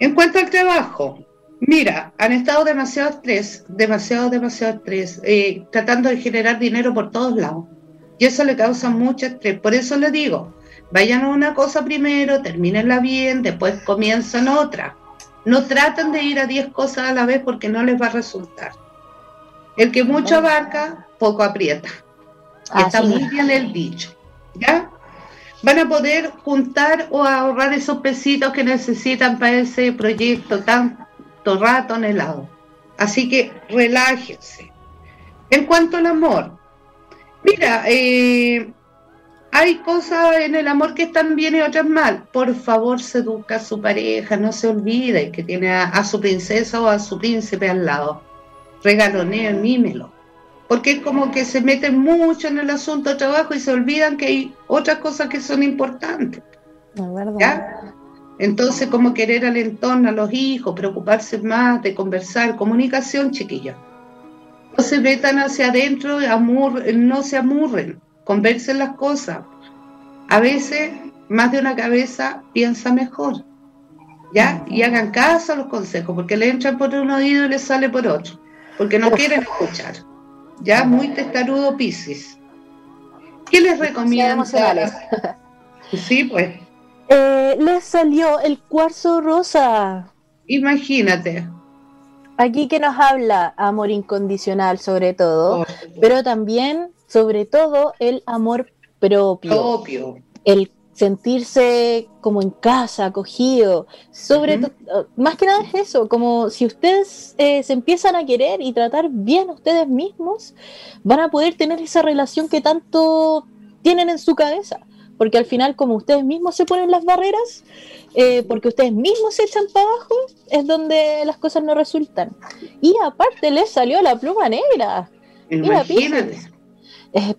En cuanto al trabajo, mira, han estado demasiado estrés, demasiado, demasiado estrés, eh, tratando de generar dinero por todos lados. Y eso le causa mucho estrés. Por eso le digo, vayan a una cosa primero, termínenla bien, después comienzan otra. No traten de ir a 10 cosas a la vez porque no les va a resultar. El que mucho abarca, poco aprieta. Está muy bien el dicho. ¿Ya? Van a poder juntar o ahorrar esos pesitos que necesitan para ese proyecto tanto rato anhelado. Así que relájense. En cuanto al amor, mira, eh, hay cosas en el amor que están bien y otras mal. Por favor, seduzca a su pareja, no se olvide que tiene a, su princesa o a su príncipe al lado. Regaloneo, mímelo porque es como que se meten mucho en el asunto de trabajo y se olvidan que hay otras cosas que son importantes. ¿Ya? Entonces, como querer al entorno, a los hijos, preocuparse más de conversar, comunicación, chiquillos. No se metan hacia adentro, no se amurren, conversen las cosas. A veces, más de una cabeza piensa mejor. ¿Ya? Y hagan caso a los consejos, porque le entran por un oído y le sale por otro, porque no quieren escuchar ya muy testarudo Pisces. ¿Qué les recomiendo? sí, pues. Eh, les salió el cuarzo rosa. Imagínate. Aquí que nos habla amor incondicional sobre todo, pero también sobre todo el amor propio. propio. El sentirse como en casa, acogido. Sobre más que nada es eso, como si ustedes eh, se empiezan a querer y tratar bien a ustedes mismos, van a poder tener esa relación que tanto tienen en su cabeza. Porque al final, como ustedes mismos se ponen las barreras, eh, porque ustedes mismos se echan para abajo, es donde las cosas no resultan. Y aparte les salió la pluma negra. Imagínate. Eh,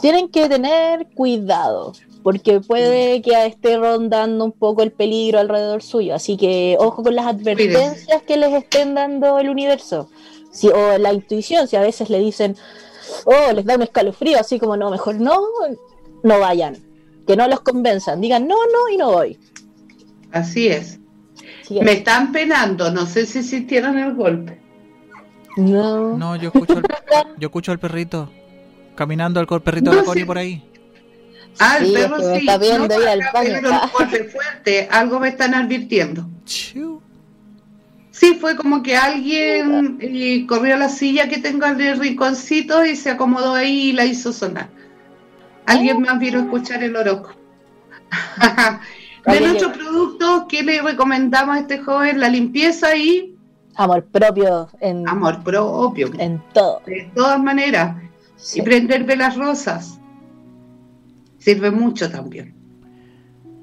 tienen que tener cuidado porque puede que esté rondando un poco el peligro alrededor suyo. Así que ojo con las advertencias que les estén dando el universo. Si, o la intuición, si a veces le dicen, oh, les da un escalofrío, así como no, mejor no, no vayan. Que no los convenzan, digan no, no y no voy. Así es. Me están penando, no sé si sintieron el golpe. No. No, yo escucho al, yo escucho al perrito caminando al perrito de la Cori por ahí. Ah, el perro sí. Está viendo no, al baño. fuerte, algo me están advirtiendo. Sí, fue como que alguien eh, corrió a la silla que tengo al rinconcito y se acomodó ahí y la hizo sonar. Alguien más vino a escuchar el oroco. de nuestros productos, ¿qué le recomendamos a este joven? La limpieza y... Amor propio. En, Amor propio. En todo. De todas maneras. Y prender velas rosas sirve mucho también.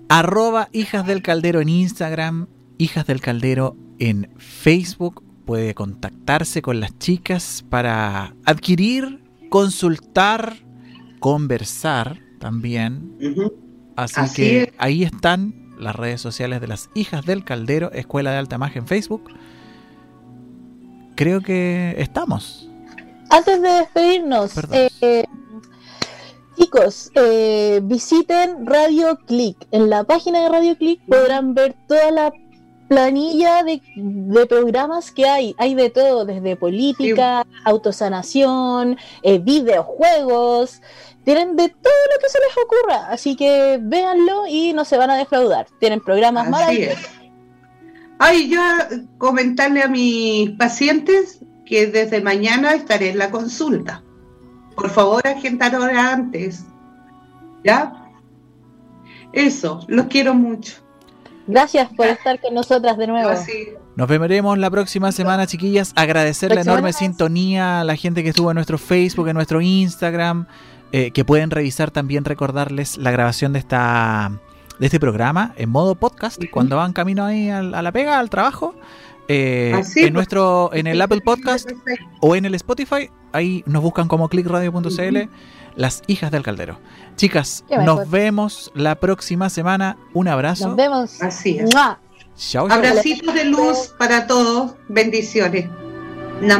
Arroba Hijas del Caldero en Instagram, Hijas del Caldero en Facebook. Puede contactarse con las chicas para adquirir, consultar, conversar también. Así, que ahí están las redes sociales de las Hijas del Caldero, Escuela de Alta Magia en Facebook. Creo que estamos. Antes de despedirnos, eh, Chicos, eh, visiten Radio Click. En la página de Radio Click podrán ver toda la planilla de, programas que hay. Hay de todo, desde política, autosanación, eh, videojuegos. Tienen de todo lo que se les ocurra. Así que véanlo y no se van a defraudar. Tienen programas maravillosos. Ay, yo comentarle a mis pacientes que desde mañana estaré en la consulta. Por favor, agendar hora antes. ¿Ya? Eso, los quiero mucho. Gracias por estar con nosotras de nuevo. Nos veremos la próxima semana, chiquillas. Agradecer la enorme sintonía a la gente que estuvo en nuestro Facebook, en nuestro Instagram, eh, que pueden revisar también, recordarles la grabación de esta de este programa en modo podcast cuando van camino ahí a, la pega, al trabajo. Eh, en nuestro en el Apple Podcast o en el Spotify ahí nos buscan como clickradio.cl las hijas del caldero. Chicas nos vemos la próxima semana. Un abrazo. Nos vemos. Así es. Abracitos de luz para todos. Bendiciones. Nada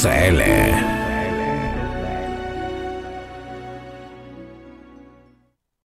CL.